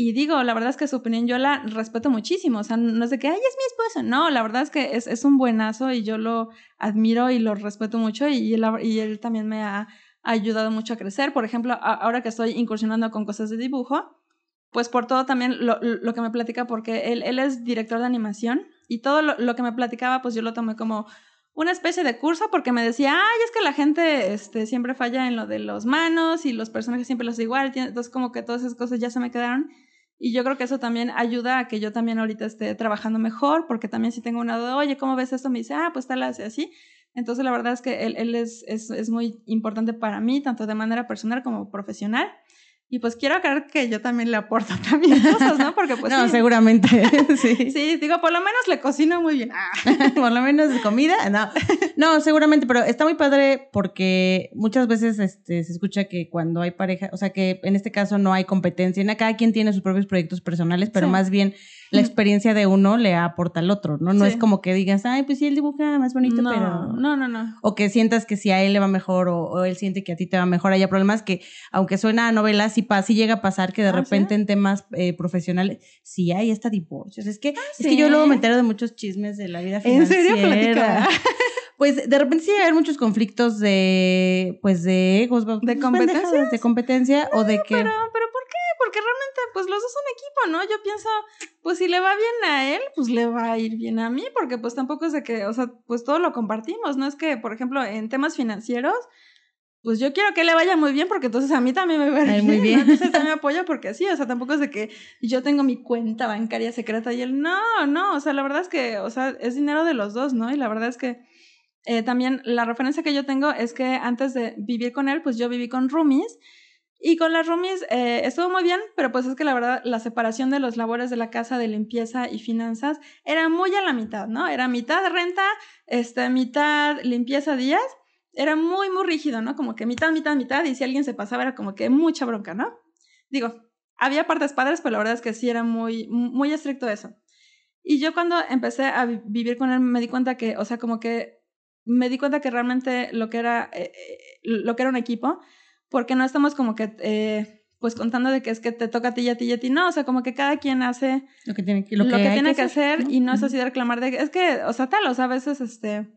Y digo, la verdad es que su opinión yo la respeto muchísimo. O sea, no es de que, ay, es mi esposo. No, la verdad es que es, es un buenazo y yo lo admiro y lo respeto mucho y él, y él también me ha ayudado mucho a crecer. Por ejemplo, ahora que estoy incursionando con cosas de dibujo, pues por todo también lo, lo que me platica, porque él, él es director de animación y todo lo, lo, que me platicaba, pues yo lo tomé como una especie de curso porque me decía, ay, es que la gente este, siempre falla en lo de los manos y los personajes siempre los igual. Entonces como que todas esas cosas ya se me quedaron. Y yo creo que eso también ayuda a que yo también ahorita esté trabajando mejor, porque también si tengo una duda, oye, ¿cómo ves esto? Me dice, ah, pues tal, hace así. Entonces, la verdad es que él, él es, es, es, muy importante para mí, tanto de manera personal como profesional. Y pues quiero creer que yo también le aporto [LAUGHS] también cosas, ¿no? Porque pues... no, sí, seguramente, [LAUGHS] sí. [LAUGHS] Sí, digo, por lo menos le cocino muy bien. Ah. Por lo menos comida, no. No, seguramente, pero está muy padre porque muchas veces este, se escucha que cuando hay pareja, o sea, que en este caso no hay competencia, en cada quien tiene sus propios proyectos personales, pero Sí. más bien la experiencia de uno le aporta al otro, ¿no? No Sí. es como que digas, ay, pues sí, él dibuja más bonito, no, pero... no, no, no. O que sientas que si a él le va mejor o, o él siente que a ti te va mejor. Hay problemas que, aunque suena a novela, sí, pa- sí llega a pasar que de Ah, repente ¿sí? en temas eh, profesionales sí hay hasta divorcios. Es que, es sí. que yo luego me entero de muchos chismes de la vida ¿En serio? financiera. Platica. [LAUGHS] Pues de repente sí hay muchos conflictos de, pues de egos, ¿De competencias? pendejadas, de competencia o de que... Pero, pero ¿por qué? Porque realmente, pues los dos son equipo, ¿no? Yo pienso, pues si le va bien a él, pues le va a ir bien a mí, porque pues tampoco es de que, o sea, pues todo lo compartimos, ¿no? Es que, por ejemplo, en temas financieros, pues yo quiero que le vaya muy bien, porque entonces a mí también me va a ir Ay, muy ¿no? bien. Entonces también me [LAUGHS] apoya porque sí, o sea, tampoco es de que yo tengo mi cuenta bancaria secreta y él, no, no, o sea, la verdad es que, o sea, es dinero de los dos, ¿no? Y la verdad es que eh, también la referencia que yo tengo es que antes de vivir con él, pues yo viví con roomies. Y con las roomies eh, estuvo muy bien, pero pues es que la verdad la separación de los labores de la casa de limpieza y finanzas era muy a la mitad, ¿no? Era mitad renta, este, mitad limpieza días. Era muy, muy rígido, ¿no? Como que mitad, mitad, mitad. Y si alguien se pasaba era como que mucha bronca, ¿no? Digo, había partes padres, pero la verdad es que sí era muy, muy estricto eso. Y yo cuando empecé a vi- vivir con él me di cuenta que, o sea, como que me di cuenta que realmente lo que era, eh, eh, lo que era un equipo, porque no estamos como que, eh, pues contando de que es que te toca a ti y a ti y a ti, no, o sea, como que cada quien hace Lo que tiene que, lo que, que tiene que hacer, y no es así de reclamar de, es que, o sea, tal, o sea, a veces, este,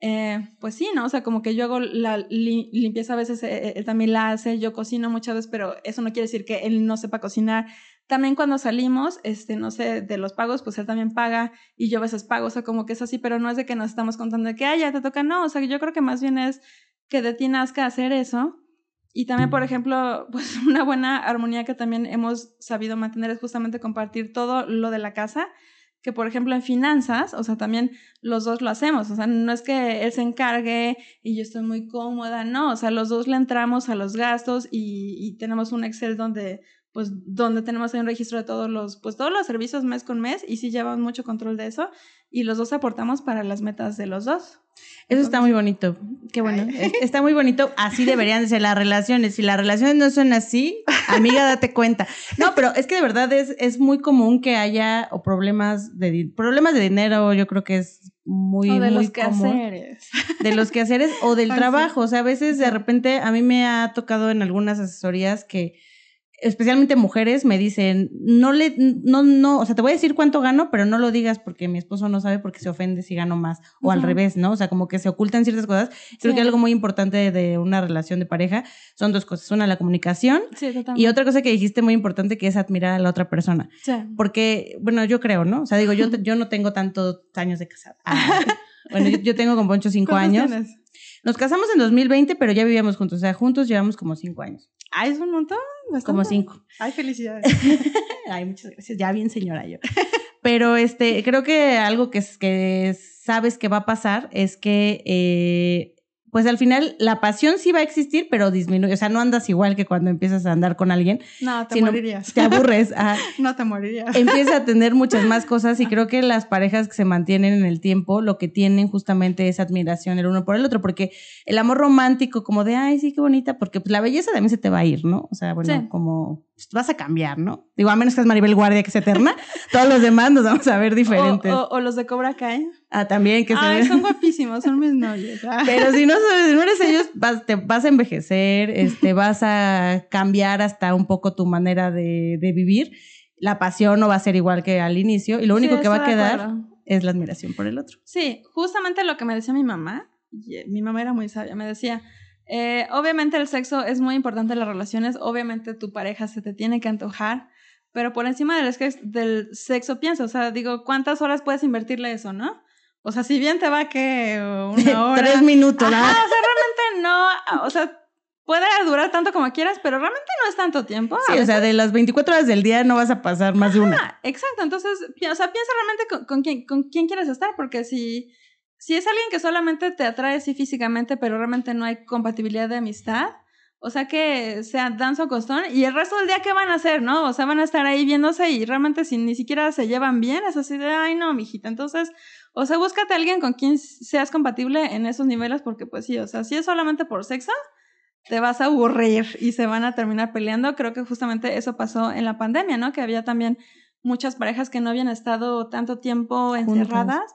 eh, pues sí, ¿no? O sea, como que yo hago la li- limpieza a veces, eh, él también la hace, yo cocino muchas veces, pero eso no quiere decir que él no sepa cocinar. También cuando salimos, este, no sé, de los pagos, pues él también paga y yo a veces pago, o sea, como que es así, pero no es de que nos estamos contando de que, ah, ya te toca, no, o sea, yo creo que más bien es que de ti nazca hacer eso. Y también, por ejemplo, [LAUGHS] pues una buena armonía que también hemos sabido mantener es justamente compartir todo lo de la casa, que por ejemplo en finanzas, o sea, también los dos lo hacemos, o sea, no es que él se encargue y yo estoy muy cómoda, no, o sea, los dos le entramos a los gastos y, y tenemos un Excel donde pues donde tenemos ahí un registro de todos los pues todos los servicios mes con mes y sí llevamos mucho control de eso y los dos aportamos para las metas de los dos. Eso está muy bonito. Qué bueno. Es- Está muy bonito. Así deberían de ser las relaciones. Si las relaciones no son así, amiga, date cuenta. No, pero es que de verdad es, es muy común que haya o problemas de problemas de dinero. Yo creo que es muy, o de muy los común. quehaceres. De los quehaceres o del Ay, sí. trabajo. O sea, a veces de repente a mí me ha tocado en algunas asesorías que especialmente mujeres me dicen, no le, no, no, o sea, te voy a decir cuánto gano, pero no lo digas porque mi esposo no sabe porque se ofende si gano más, o al revés, ¿no? O sea, como que se ocultan ciertas cosas. Creo que algo muy importante de una relación de pareja son dos cosas. Una, la comunicación, Sí, totalmente. y otra cosa que dijiste muy importante que es admirar a la otra persona. Sí. Porque, bueno, yo creo, ¿no? O sea, digo, yo, [LAUGHS] yo no tengo tantos años de casada. Ah, [LAUGHS] bueno, yo, yo tengo con Poncho cinco ¿Cuántos años. tienes? Nos casamos en 2020, pero ya vivíamos juntos. O sea, juntos llevamos como cinco años. Ay, es un montón. Como cinco. Ay, felicidades. [LAUGHS] Ay, muchas gracias. Ya bien, señora yo. [LAUGHS] Pero este, creo que algo que, es- que sabes que va a pasar es que, eh, pues al final la pasión sí va a existir, pero disminuye. O sea, no andas igual que cuando empiezas a andar con alguien. No, te morirías. Te aburres. ajá. [LAUGHS] No te morirías. empieza a tener muchas más [LAUGHS] cosas y creo que las parejas que se mantienen en el tiempo lo que tienen justamente es admiración el uno por el otro, porque el amor romántico como de, ay, sí, qué bonita, porque pues la belleza también se te va a ir, ¿no? O sea, bueno, Sí. como pues, vas a cambiar, ¿no? Digo, a menos que es Maribel Guardia que es eterna, [LAUGHS] todos los demás nos vamos a ver diferentes. O, o- o los de Cobra Kai. ah, también que se Ay, ven. son guapísimos, son mis novios. Ah. Pero si no, [LAUGHS] si no eres ellos, vas, te vas a envejecer, este, vas a cambiar hasta un poco tu manera de, de vivir. La pasión no va a ser igual que al inicio y lo único Sí, que va a quedar es la admiración por el otro. Sí, justamente lo que me decía mi mamá, eh, mi mamá era muy sabia, me decía, eh, obviamente el sexo es muy importante en las relaciones, obviamente tu pareja se te tiene que antojar, pero por encima del, del sexo piensa, o sea, digo, ¿cuántas horas puedes invertirle eso, no? O sea, si bien te va que una [LAUGHS] hora... Tres minutos, Ajá, ¿verdad? o sea, realmente no, o sea, puede durar tanto como quieras, pero realmente no es tanto tiempo. Sí, o sea, de las 24 horas del día no vas a pasar más de una. Exacto, entonces, o sea, piensa realmente con, con quién, con quién quieres estar, porque si, si es alguien que solamente te atrae sí físicamente, pero realmente no hay compatibilidad de amistad, o sea que sea danza costón y el resto del día qué van a hacer, ¿no? O sea, van a estar ahí viéndose y realmente si ni siquiera se llevan bien, es así de, ay no, mijita, entonces, o sea, búscate a alguien con quien seas compatible en esos niveles porque pues sí, o sea, si es solamente por sexo, te vas a aburrir y se van a terminar peleando. Creo que justamente eso pasó en la pandemia, ¿no? Que había también muchas parejas que no habían estado tanto tiempo encerradas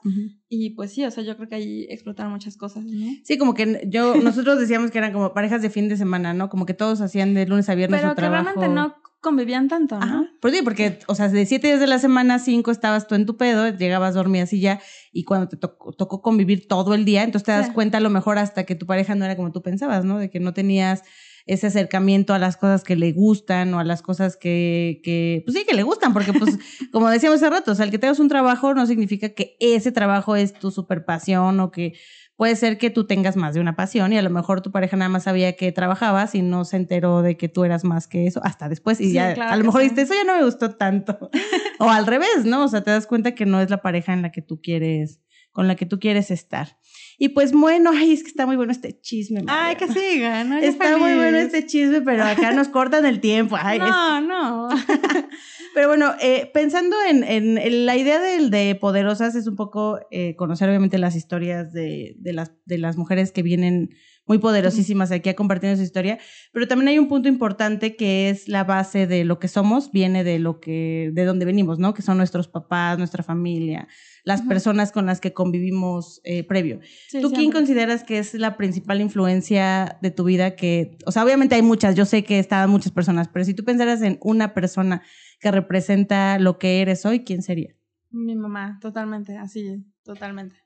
y pues sí, o sea, yo creo que ahí explotaron muchas cosas. Sí, como que yo nosotros decíamos que eran como parejas de fin de semana, ¿no? Como que todos hacían de lunes a viernes Pero que realmente no convivían tanto, ¿no? Por sí, porque, o sea, de siete días de la semana, cinco estabas tú en tu pedo, llegabas, dormías y ya, y cuando te tocó, convivir todo el día, entonces te das cuenta a lo mejor hasta que tu pareja no era como tú pensabas, ¿no? De que no tenías ese acercamiento a las cosas que le gustan o a las cosas que, que pues sí, que le gustan, porque pues, [LAUGHS] como decíamos hace rato, o sea, el que tengas un trabajo no significa que ese trabajo es tu super pasión o que puede ser que tú tengas más de una pasión y a lo mejor tu pareja nada más sabía que trabajabas y no se enteró de que tú eras más que eso hasta después y ya a lo mejor sí. eso ya no me gustó tanto. [LAUGHS] o al revés, ¿no? O sea, te das cuenta que no es la pareja en la que tú quieres, con la que tú quieres estar. Y pues bueno, ay, es que está muy bueno este chisme. Ay, que siga, ¿no? Está muy bueno este chisme, pero acá nos cortan el tiempo. Ay, no, no. [LAUGHS] pero bueno, eh, pensando en, en, la idea de, de Poderosas es un poco eh, conocer obviamente las historias de, de, las, de las mujeres que vienen muy poderosísimas aquí a compartir su historia, pero también hay un punto importante que es la base de lo que somos, viene de lo que, de donde venimos, ¿no? Que son nuestros papás, nuestra familia, las personas con las que convivimos eh, previo. ¿Tú quién consideras que es la principal influencia de tu vida que, o sea, obviamente hay muchas, yo sé que estaban muchas personas, pero si tú pensaras en una persona que representa lo que eres hoy, ¿quién sería? Mi mamá, totalmente, así, totalmente.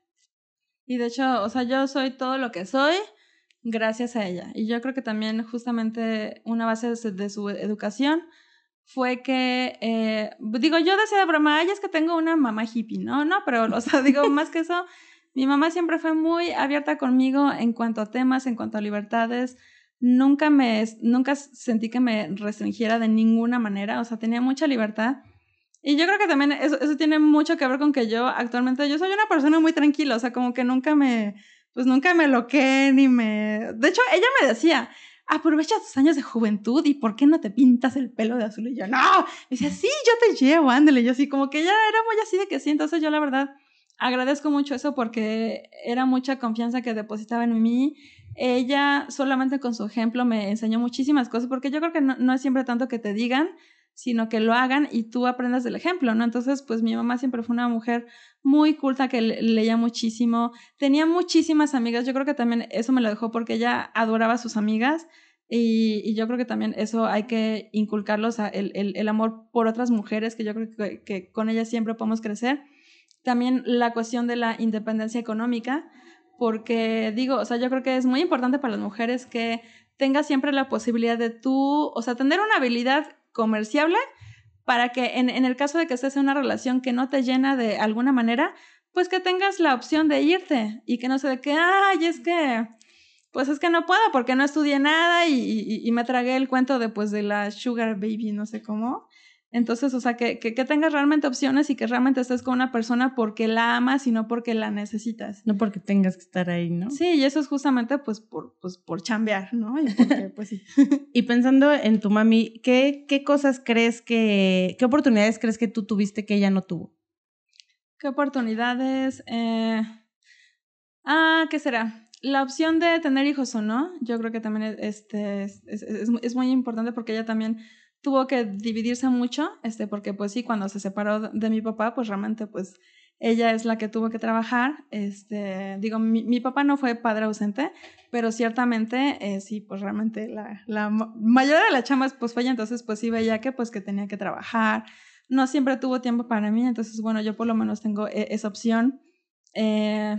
Y de hecho, o sea, yo soy todo lo que soy gracias a ella. Y yo creo que también justamente una base de su educación fue que, eh, digo, yo decía de broma, ay, es que tengo una mamá hippie, ¿no? No, pero, o sea, digo, más que eso, mi mamá siempre fue muy abierta conmigo en cuanto a temas, en cuanto a libertades. Nunca me, nunca sentí que me restringiera de ninguna manera, o sea, tenía mucha libertad. Y yo creo que también eso, eso tiene mucho que ver con que yo actualmente, yo soy una persona muy tranquila, o sea, como que nunca me, pues nunca me loqué ni me... De hecho, ella me decía, aprovecha tus años de juventud y ¿por qué no te pintas el pelo de azul? Y yo, no, me decía, sí, yo te llevo, ándale. Yo así, como que ya era muy así de que sí, entonces yo la verdad agradezco mucho eso porque era mucha confianza que depositaba en mí. Ella solamente con su ejemplo me enseñó muchísimas cosas porque yo creo que no, no es siempre tanto que te digan, sino que lo hagan y tú aprendas del ejemplo, ¿no? Entonces, pues mi mamá siempre fue una mujer muy culta que leía muchísimo, tenía muchísimas amigas, yo creo que también eso me lo dejó porque ella adoraba a sus amigas y, yo creo que también eso hay que inculcarlos, el, el, amor por otras mujeres, que yo creo que, que con ellas siempre podemos crecer. También la cuestión de la independencia económica, porque digo, o sea, yo creo que es muy importante para las mujeres que tengas siempre la posibilidad de tú, o sea, tener una habilidad comerciable para que en, en, el caso de que estés en una relación que no te llena de alguna manera, pues que tengas la opción de irte y que no se de que, ay, es que, pues es que no puedo porque no estudié nada y, y, y me tragué el cuento de, pues, de la sugar baby, no sé cómo. Entonces, o sea, que, que, tengas realmente opciones y que realmente estés con una persona porque la amas y no porque la necesitas. No porque tengas que estar ahí, ¿no? Sí, y eso es justamente pues por, pues, por chambear, ¿no? Y porque, pues sí. [LAUGHS] y pensando en tu mami, ¿qué, ¿qué cosas crees que, qué oportunidades crees que tú tuviste que ella no tuvo? ¿Qué oportunidades? Eh... Ah, ¿qué será? La opción de tener hijos o no, yo creo que también este, es, es, es muy importante porque ella también tuvo que dividirse mucho, este, porque pues sí, cuando se separó de mi papá, pues realmente pues ella es la que tuvo que trabajar. Este, digo, mi, mi papá no fue padre ausente, pero ciertamente eh, sí, pues realmente la, la mayoría de las chamas pues fue ella, entonces pues sí veía que pues que tenía que trabajar. No siempre tuvo tiempo para mí, entonces bueno, yo por lo menos tengo e, esa opción. Eh,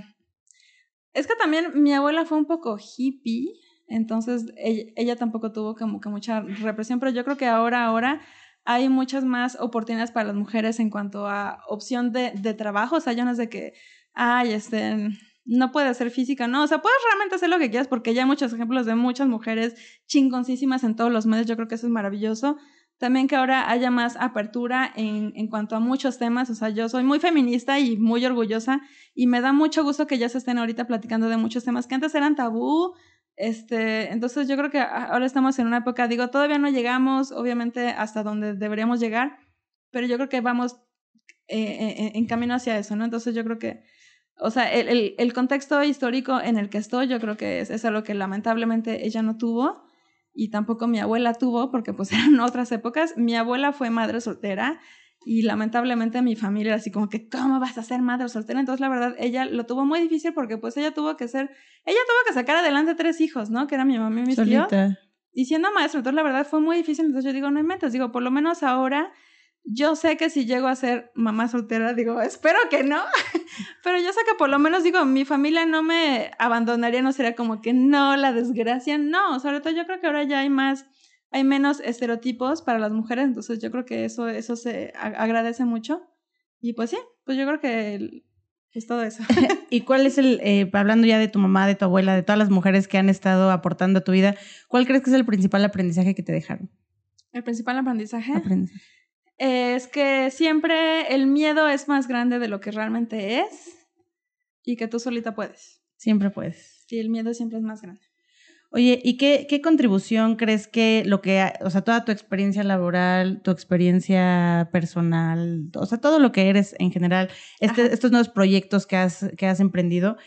es que también mi abuela fue un poco hippie, entonces, ella, tampoco tuvo como que mucha represión, pero yo creo que ahora, ahora hay muchas más oportunidades para las mujeres en cuanto a opción de, de trabajo. O sea, ya no de que, ay, este, no puede ser física, no. O sea, puedes realmente hacer lo que quieras porque ya hay muchos ejemplos de muchas mujeres chingoncísimas en todos los medios. Yo creo que eso es maravilloso. También que ahora haya más apertura en, en cuanto a muchos temas. O sea, yo soy muy feminista y muy orgullosa y me da mucho gusto que ya se estén ahorita platicando de muchos temas que antes eran tabú Este, entonces yo creo que ahora estamos en una época, digo, todavía no llegamos, obviamente, hasta donde deberíamos llegar, pero yo creo que vamos eh, en camino hacia eso, ¿no? Entonces yo creo que, o sea, el, el, el, contexto histórico en el que estoy, yo creo que es, es algo que lamentablemente ella no tuvo y tampoco mi abuela tuvo, porque pues [LAUGHS] eran otras épocas. Mi abuela fue madre soltera y lamentablemente mi familia era así como que, ¿cómo vas a ser madre soltera? Entonces, la verdad, ella lo tuvo muy difícil porque pues ella tuvo que ser, ella tuvo que sacar adelante tres hijos, ¿no? Que eran mi mamá y mis tíos. Y siendo maestra, entonces la verdad fue muy difícil. Entonces yo digo, no inventes, digo, por lo menos ahora yo sé que si llego a ser mamá soltera, digo, espero que no, [LAUGHS] pero yo sé que por lo menos digo, mi familia no me abandonaría, no sería como que no, la desgracia, no, sobre todo yo creo que ahora ya hay más hay menos estereotipos para las mujeres, entonces yo creo que eso, eso se agradece mucho. Y pues sí, pues yo creo que es todo eso. [LAUGHS] ¿Y cuál es el, eh, hablando ya de tu mamá, de tu abuela, de todas las mujeres que han estado aportando a tu vida, cuál crees que es el principal aprendizaje que te dejaron? El principal aprendizaje. Es que siempre el miedo es más grande de lo que realmente es y que tú solita puedes. Siempre puedes. Sí, el miedo siempre es más grande. Oye, ¿y qué, qué contribución crees que lo que, o sea, toda tu experiencia laboral, tu experiencia personal, o sea, todo lo que eres en general, este, estos nuevos proyectos que has, que has emprendido,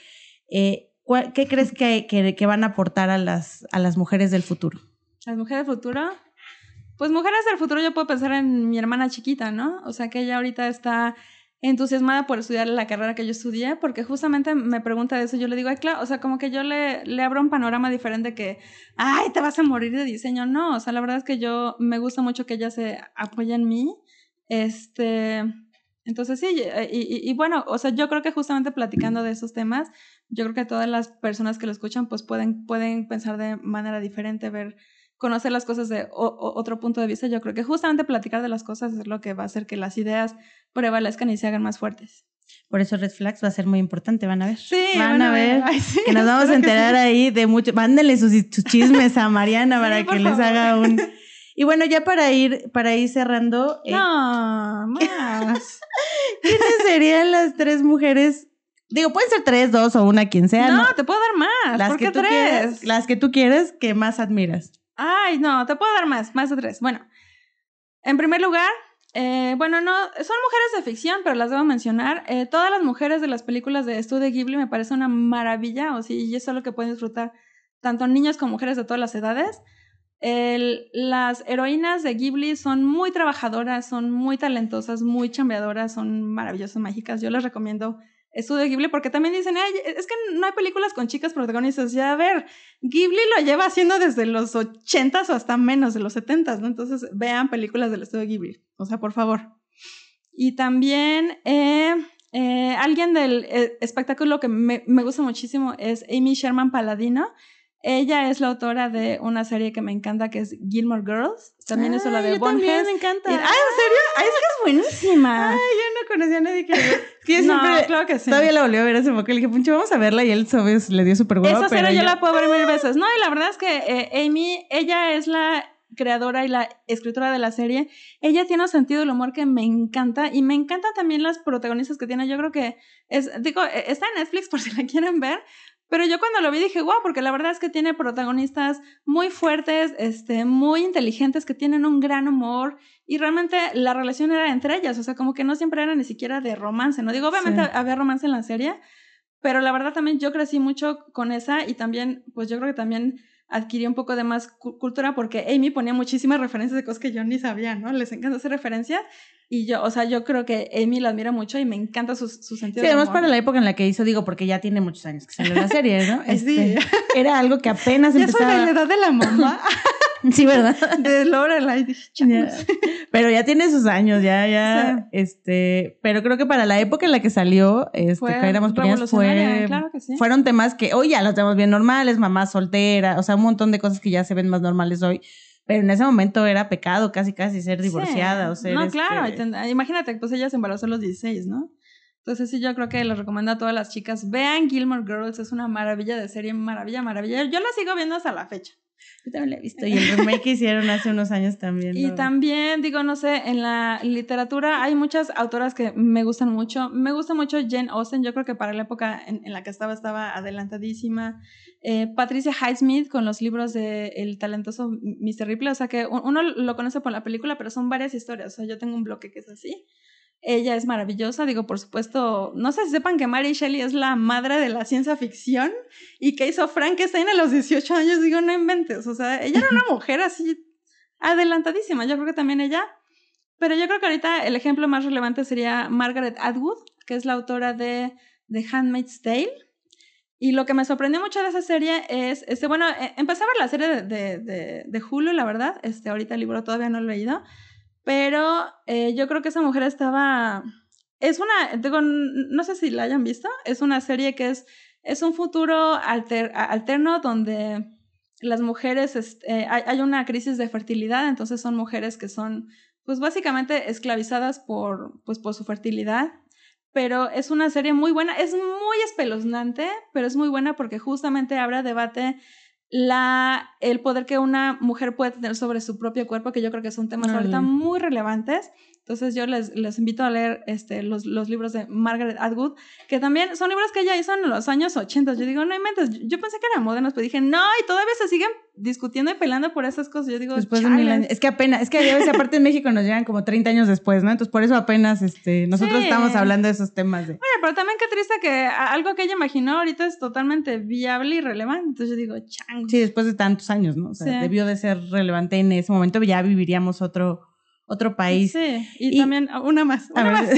eh, ¿qué crees que, que, que, van a aportar a las, a las mujeres del futuro? ¿Las mujeres del futuro? Pues mujeres del futuro yo puedo pensar en mi hermana chiquita, ¿no? O sea, que ella ahorita está entusiasmada por estudiar la carrera que yo estudié, porque justamente me pregunta de eso, yo le digo, ay, claro, o sea, como que yo le, le abro un panorama diferente que, ay, te vas a morir de diseño, no, o sea, la verdad es que yo me gusta mucho que ella se apoye en mí, este, entonces sí, y, y, bueno, o sea, yo creo que justamente platicando de esos temas, yo creo que todas las personas que lo escuchan, pues pueden, pueden pensar de manera diferente, ver conocer las cosas de otro punto de vista, yo creo que justamente platicar de las cosas es lo que va a hacer que las ideas prevalezcan y se hagan más fuertes. Por eso Red Flags va a ser muy importante, van a ver. Sí, van, a ver. que nos [LAUGHS] vamos a enterar ahí de mucho. Mándenle sus, chismes a [LAUGHS] Mariana para que les haga un. [LAUGHS] Y bueno, ya para ir, para ir cerrando. Eh, no, más. ¿Quiénes serían las tres mujeres Digo, pueden ser tres, dos o una, quien sea. No, te puedo dar más. Las ¿Por que qué tres? Las que tú quieres que más admiras. Ay, no, te puedo dar más, más de tres. Bueno, en primer lugar, eh, bueno, no, son mujeres de ficción, pero las debo mencionar. Eh, todas las mujeres de las películas de Estudio Ghibli me parece una maravilla, o sí, y es lo que pueden disfrutar tanto niños como mujeres de todas las edades. las heroínas de Ghibli son muy trabajadoras, son muy talentosas, muy chambeadoras, son maravillosas, mágicas. Yo les recomiendo estudio Ghibli, porque también dicen, es que no hay películas con chicas protagonistas. Ya, a ver, Ghibli lo lleva haciendo desde los 80s o hasta menos de los 70s, ¿no? Entonces, vean películas del estudio Ghibli, o sea, por favor. Y también, eh, eh, alguien del eh, espectáculo que me, me, gusta muchísimo es Amy Sherman Paladino. Ella es la autora de una serie que me encanta que es Gilmore Girls. También es la de Bonehead. También me encanta. ah, ¿en serio? Ay, es que es buenísima. Ay, yo no conocía a nadie que [LAUGHS] Sí, no, claro que sí. Todavía la volvió a ver hace poco. Le dije, Puncho, vamos a verla. Y él, ¿sabes? Le dio súper guapo. Esa serie yo la puedo ver mil veces. No, y la verdad es que eh, Amy, ella es la creadora y la escritora de la serie. Ella tiene un sentido del humor que me encanta. Y me encantan también las protagonistas que tiene. Yo creo que es, digo, e, está en Netflix [LAUGHS] por si la quieren ver. Pero yo cuando lo vi dije, wow, porque la verdad es que tiene protagonistas muy fuertes, este, muy inteligentes, que tienen un gran humor y realmente la relación era entre ellas, o sea, como que no siempre era ni siquiera de romance, ¿no? Digo, obviamente había romance en la serie, pero la verdad también yo crecí mucho con esa y también, pues yo creo que también adquirí un poco de más cultura porque Amy ponía muchísimas referencias de cosas que yo ni sabía, ¿no? Les encanta hacer referencias y yo, o sea, yo creo que Amy la admira mucho y me encanta su, su sentido sí, además para la época en la que hizo, digo, porque ya tiene muchos años que salió la serie, ¿no? [LAUGHS] sí. Este, era algo que apenas ya empezaba. soy de la edad de la mamá. [LAUGHS] [LAUGHS] sí, ¿verdad? [LAUGHS] De Lorelai. [LAUGHS] Pero ya tiene sus años, ya, ya, este, pero creo que para la época en la que salió, este, fue pequeñas, fue, claro que sí. fueron temas que hoy ya los tenemos bien normales, mamá soltera, o sea, un montón de cosas que ya se ven más normales hoy. Pero en ese momento era pecado casi casi ser divorciada o ser... No, claro, imagínate, pues ella se embarazó a los 16, ¿no? Entonces sí, yo creo que les recomiendo a todas las chicas, vean Gilmore Girls, es una maravilla de serie, maravilla, maravilla. Yo la sigo viendo hasta la fecha. Yo también la he visto. Y el remake que hicieron hace unos años también. Y también, digo, no sé, en la literatura hay muchas autoras que me gustan mucho. Me gusta mucho Jane Austen. Yo creo que para la época en, la que estaba, estaba adelantadísima. Eh, Patricia Highsmith con los libros de El talentoso Mr. Ripley. O sea que uno lo conoce por la película, pero son varias historias. O sea, yo tengo un bloque que es así. Ella es maravillosa, digo, por supuesto, no sé si sepan que Mary Shelley es la madre de la ciencia ficción y que hizo Frankenstein a los 18 años, digo, no inventes, o sea, ella era una mujer así adelantadísima, yo creo que también ella, pero yo creo que ahorita el ejemplo más relevante sería Margaret Atwood, que es la autora de The Handmaid's Tale. Y lo que me sorprendió mucho de esa serie es, este, bueno, eh, empecé a ver la serie de, de, de, de Hulu, la verdad, este, ahorita el libro todavía no lo he leído, pero eh, yo creo que esa mujer estaba... Es una, digo, no sé si la hayan visto, es una serie que es, es un futuro alterno donde las mujeres, este, hay, una crisis de fertilidad, entonces son mujeres que son, pues básicamente esclavizadas por, pues, por su fertilidad. Pero es una serie muy buena, es muy espeluznante, pero es muy buena porque justamente habrá debate la, el poder que una mujer puede tener sobre su propio cuerpo, que yo creo que son temas ahorita muy relevantes. Entonces yo les, les invito a leer este, los, los, libros de Margaret Atwood, que también son libros que ella hizo en los años 80. Yo digo, no inventes, yo pensé que eran modernos, pero dije, no, y todavía se siguen discutiendo y peleando por esas cosas. Yo digo, después de mil años. Es que apenas, es que a veces aparte en México nos llegan como 30 años después, ¿no? Entonces por eso apenas este, nosotros estamos hablando de esos temas. De... Oye, pero también qué triste que algo que ella imaginó ahorita es totalmente viable y relevante. Entonces yo digo, chang. Sí, después de tantos años, ¿no? O sea, debió de ser relevante en ese momento, ya viviríamos otro otro país. Sí, y, también una más. Una más.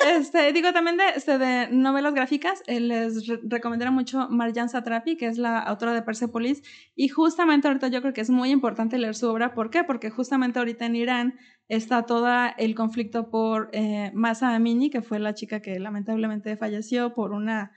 Este, digo, también de, este, de novelas gráficas, eh, les recomendaría mucho Marjan Satrapi, que es la autora de Persepolis, y justamente ahorita yo creo que es muy importante leer su obra. ¿Por qué? Porque justamente ahorita en Irán está todo el conflicto por eh, Masa Amini, que fue la chica que lamentablemente falleció por una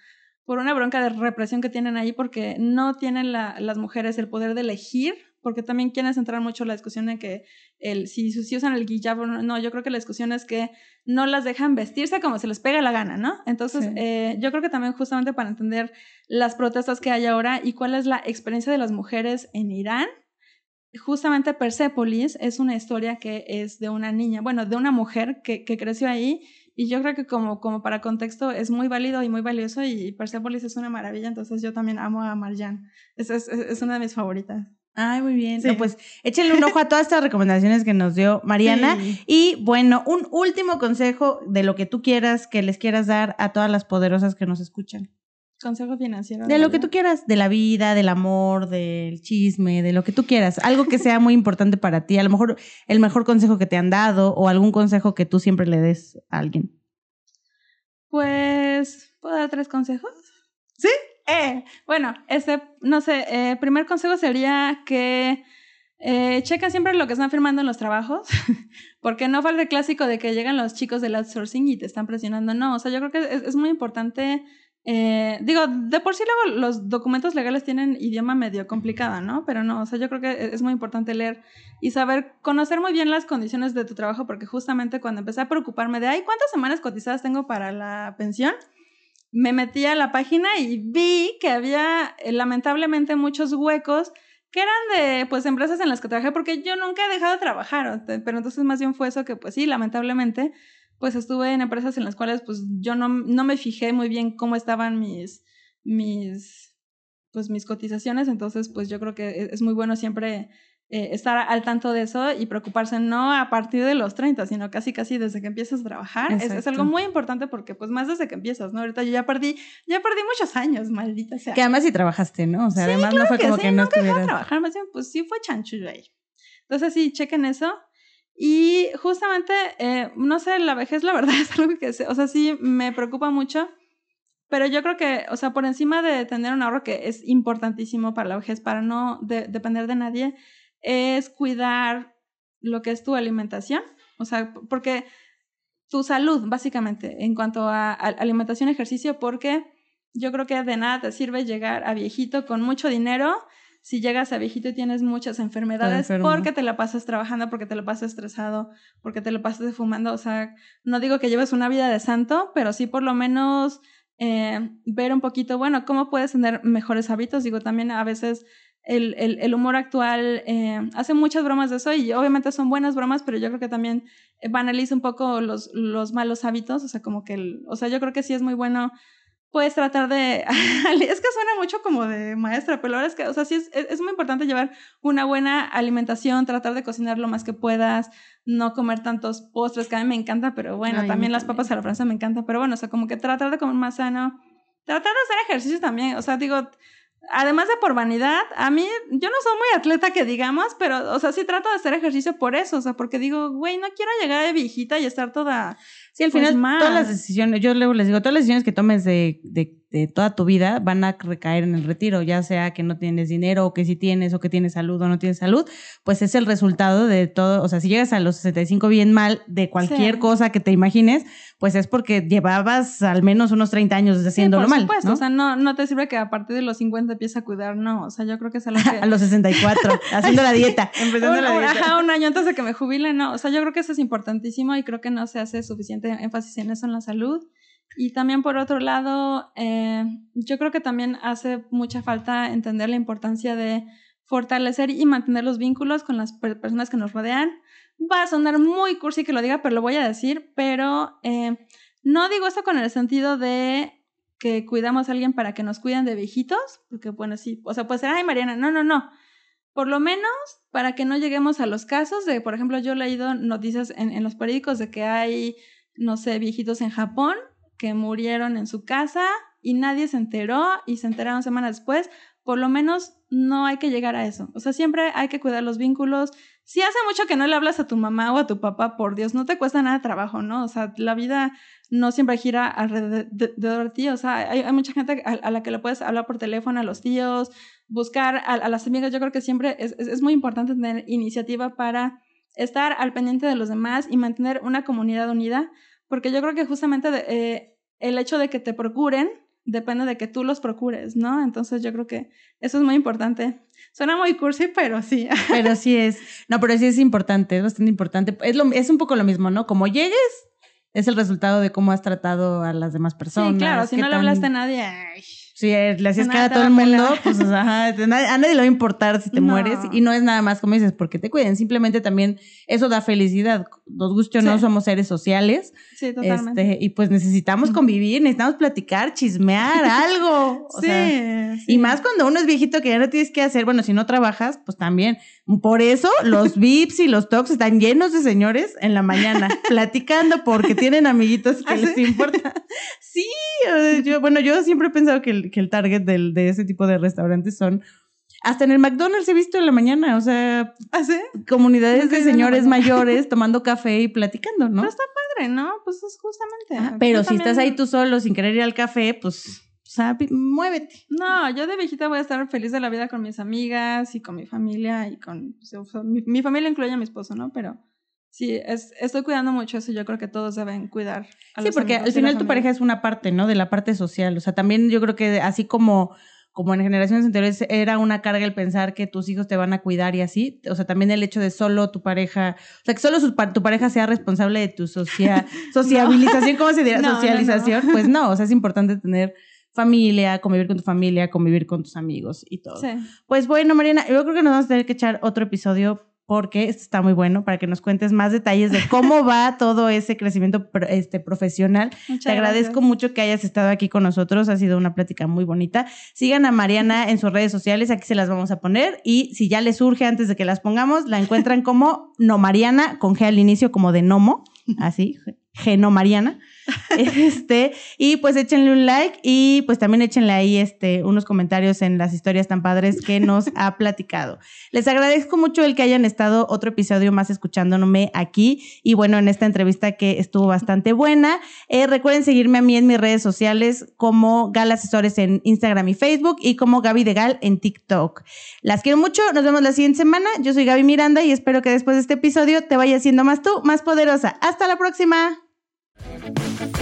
por una bronca de represión que tienen ahí porque no tienen la, las mujeres el poder de elegir porque también quieren centrar mucho la discusión en que el, si, si usan el hijab o no, yo creo que la discusión es que no las dejan vestirse como se les pega la gana, ¿no? Entonces, eh, yo creo que también justamente para entender las protestas que hay ahora y cuál es la experiencia de las mujeres en Irán, justamente Persepolis es una historia que es de una niña, bueno, de una mujer que, que creció ahí y yo creo que como, como para contexto es muy válido y muy valioso y Persepolis es una maravilla, entonces yo también amo a Marjan, es, es, es una de mis favoritas. Ay, muy bien. pues échenle un ojo a todas estas recomendaciones que nos dio Mariana. Y bueno, un último consejo de lo que tú quieras, que les quieras dar a todas las poderosas que nos escuchan. Consejo financiero. De lo que tú quieras, de la vida, del amor, del chisme, de lo que tú quieras. Algo que sea muy importante para ti. A lo mejor el mejor consejo que te han dado o algún consejo que tú siempre le des a alguien. Pues, ¿puedo dar tres consejos? ¿Sí? Eh, bueno, este, no sé, eh, primer consejo sería que eh, chequen siempre lo que están firmando en los trabajos, [LAUGHS] porque no falta el clásico de que llegan los chicos del outsourcing y te están presionando. No, o sea, yo creo que es, muy importante. Eh, digo, de por sí luego los documentos legales tienen idioma medio complicado, ¿no? Pero no, o sea, yo creo que es muy importante leer y saber, conocer muy bien las condiciones de tu trabajo, porque justamente cuando empecé a preocuparme de, ay, ¿cuántas semanas cotizadas tengo para la pensión? Me metí a la página y vi que había eh, lamentablemente muchos huecos que eran de pues empresas en las que trabajé porque yo nunca he dejado de trabajar, pero entonces más bien fue eso que pues sí, lamentablemente pues estuve en empresas en las cuales pues yo no, no me fijé muy bien cómo estaban mis mis pues mis cotizaciones, entonces pues yo creo que e, es muy bueno siempre eh, estar al tanto de eso y preocuparse no a partir de los 30, sino casi casi desde que empiezas a trabajar. Es, algo muy importante porque pues más desde que empiezas, ¿no? Ahorita yo ya perdí, ya perdí muchos años, maldita sea. Que además sí trabajaste, ¿no? O sea, además no fue como que, no estuvieras... trabajar, más bien pues sí fue chanchullo ahí. Entonces sí, chequen eso. Y justamente, eh, no sé, la vejez la verdad [LAUGHS] es algo que, o sea, sí me preocupa mucho. Pero yo creo que, o sea, por encima de tener un ahorro que es importantísimo para la vejez, para no depender de nadie, es cuidar lo que es tu alimentación, o sea, porque tu salud, básicamente, en cuanto a, alimentación y ejercicio, porque yo creo que de nada te sirve llegar a viejito con mucho dinero si llegas a viejito y tienes muchas enfermedades porque te la pasas trabajando, porque te lo pasas estresado, porque te lo pasas fumando. O sea, no digo que lleves una vida de santo, pero sí por lo menos eh, ver un poquito, bueno, cómo puedes tener mejores hábitos. Digo, también a veces el, el, humor actual eh, hace muchas bromas de eso y obviamente son buenas bromas, pero yo creo que también banaliza un poco los, los malos hábitos, o sea, como que, el, o sea, yo creo que sí es muy bueno puedes tratar de... [LAUGHS] es que suena mucho como de maestra, pero la verdad es que, o sea, sí es, es, muy importante llevar una buena alimentación, tratar de cocinar lo más que puedas, no comer tantos postres, que a mí me encanta, pero bueno, también las papas a la francesa me encanta, pero bueno, o sea, como que tratar de comer más sano, tratar de hacer ejercicio también, o sea, digo, además de por vanidad, a mí, yo no soy muy atleta que digamos, pero, o sea, sí trato de hacer ejercicio por eso, o sea, porque digo, güey, no quiero llegar de viejita y estar toda... Sí, al pues, final, todas las decisiones, yo luego les digo, todas las decisiones que tomes de, de de toda tu vida van a recaer en el retiro, ya sea que no tienes dinero o que si tienes o que tienes salud o no tienes salud, pues es el resultado de todo, o sea, si llegas a los 65 bien mal de cualquier cosa que te imagines, pues es porque llevabas al menos unos 30 años haciéndolo mal. Por supuesto, o sea, no, no te sirve que a partir de los 50 empieces a cuidar, no, o sea, yo creo que es algo [LAUGHS] que... a los 64, [LAUGHS] haciendo la dieta, [LAUGHS] empezando la dieta. Ajá, un año antes de que me jubile, no, o sea, yo creo que eso es importantísimo y creo que no se hace suficiente énfasis en eso en la salud. Y también por otro lado, eh, yo creo que también hace mucha falta entender la importancia de fortalecer y mantener los vínculos con las personas que nos rodean. Va a sonar muy cursi que lo diga, pero lo voy a decir, pero eh, no digo esto con el sentido de que cuidamos a alguien para que nos cuiden de viejitos, porque bueno, sí, o sea, puede ser, ay Mariana, no, no, no. Por lo menos para que no lleguemos a los casos de, por ejemplo, yo he leído noticias en, en los periódicos de que hay, no sé, viejitos en Japón que murieron en su casa y nadie se enteró y se enteraron semanas después, por lo menos no hay que llegar a eso. O sea, siempre hay que cuidar los vínculos. Si hace mucho que no le hablas a tu mamá o a tu papá, por Dios, no te cuesta nada trabajo, ¿no? O sea, la vida no siempre gira alrededor de ti. O sea, hay, mucha gente a, la que le puedes hablar por teléfono, a los tíos, buscar a, las amigas. Yo creo que siempre es, muy importante tener iniciativa para estar al pendiente de los demás y mantener una comunidad unida, porque yo creo que justamente de, eh, el hecho de que te procuren depende de que tú los procures, ¿no? Entonces yo creo que eso es muy importante. Suena muy cursi, pero sí. [LAUGHS] Pero sí es. No, pero sí es importante, es bastante importante. Es, lo, es un poco lo mismo, ¿no? Como llegues, es el resultado de cómo has tratado a las demás personas. Sí, claro, si no le hablaste a nadie. Si le hacías cara a todo el mundo, pues ajá, a nadie le va a importar si te mueres. Y no es nada más, como dices, porque te cuiden. Simplemente también eso da felicidad. Nos guste o no, somos seres sociales. Sí, totalmente. Este, y pues necesitamos convivir, necesitamos platicar, chismear, [LAUGHS] algo. sí, Y más cuando uno es viejito que ya no tienes que hacer. Bueno, si no trabajas, pues también. Por eso los [LAUGHS] VIPs y los talks están llenos de señores en la mañana, [LAUGHS] platicando porque tienen amiguitos que ¿Ah, les importa. Sí, yo, bueno, yo siempre he pensado que el, que el target del, de ese tipo de restaurantes son hasta en el McDonald's he visto en la mañana, o sea, ¿Ah, comunidades de señores mayores [LAUGHS] tomando café y platicando, ¿no? Pero está padre, ¿no? Pues es justamente. pero si estás ahí tú solo sin querer ir al café, pues sea, muévete. No, yo de viejita voy a estar feliz de la vida con mis amigas y con mi familia y con... mi, familia incluye a mi esposo, ¿no? Pero sí, es, estoy cuidando mucho eso yo creo que todos deben cuidar. A sí, porque al final tu pareja es una parte, ¿no? De la parte social. O sea, también yo creo que así como como en generaciones anteriores era una carga el pensar que tus hijos te van a cuidar y así, o sea, también el hecho de solo tu pareja, o sea, que solo tu pareja sea responsable de tu socia, [LAUGHS] sociabilización, ¿cómo se diría? [LAUGHS] Socialización, pues no, o sea, es importante tener familia, convivir con tu familia, convivir con tus amigos y todo. Pues bueno, Mariana, yo creo que nos vamos a tener que echar otro episodio porque esto está muy bueno para que nos cuentes más detalles de cómo va [LAUGHS] todo ese crecimiento este, profesional. Te agradezco mucho que hayas estado aquí con nosotros, ha sido una plática muy bonita. Sigan a Mariana en sus redes sociales, aquí se las vamos a poner y si ya les surge antes de que las pongamos, la encuentran como No Mariana, con G al inicio como de Nomo, así, Geno Mariana. [LAUGHS] Este, y pues échenle un like y pues también échenle ahí este, unos comentarios en las historias tan padres que nos ha [LAUGHS] platicado. Les agradezco mucho el que hayan estado otro episodio más escuchándome aquí y bueno, en esta entrevista que estuvo bastante buena. Eh, recuerden seguirme a mí en mis redes sociales como Gal Asesores en Instagram y Facebook y como Gaby de Gal en TikTok. Las quiero mucho, nos vemos la siguiente semana. Yo soy Gaby Miranda y espero que después de este episodio te vaya siendo más tú, más poderosa. Hasta la próxima. Thank you.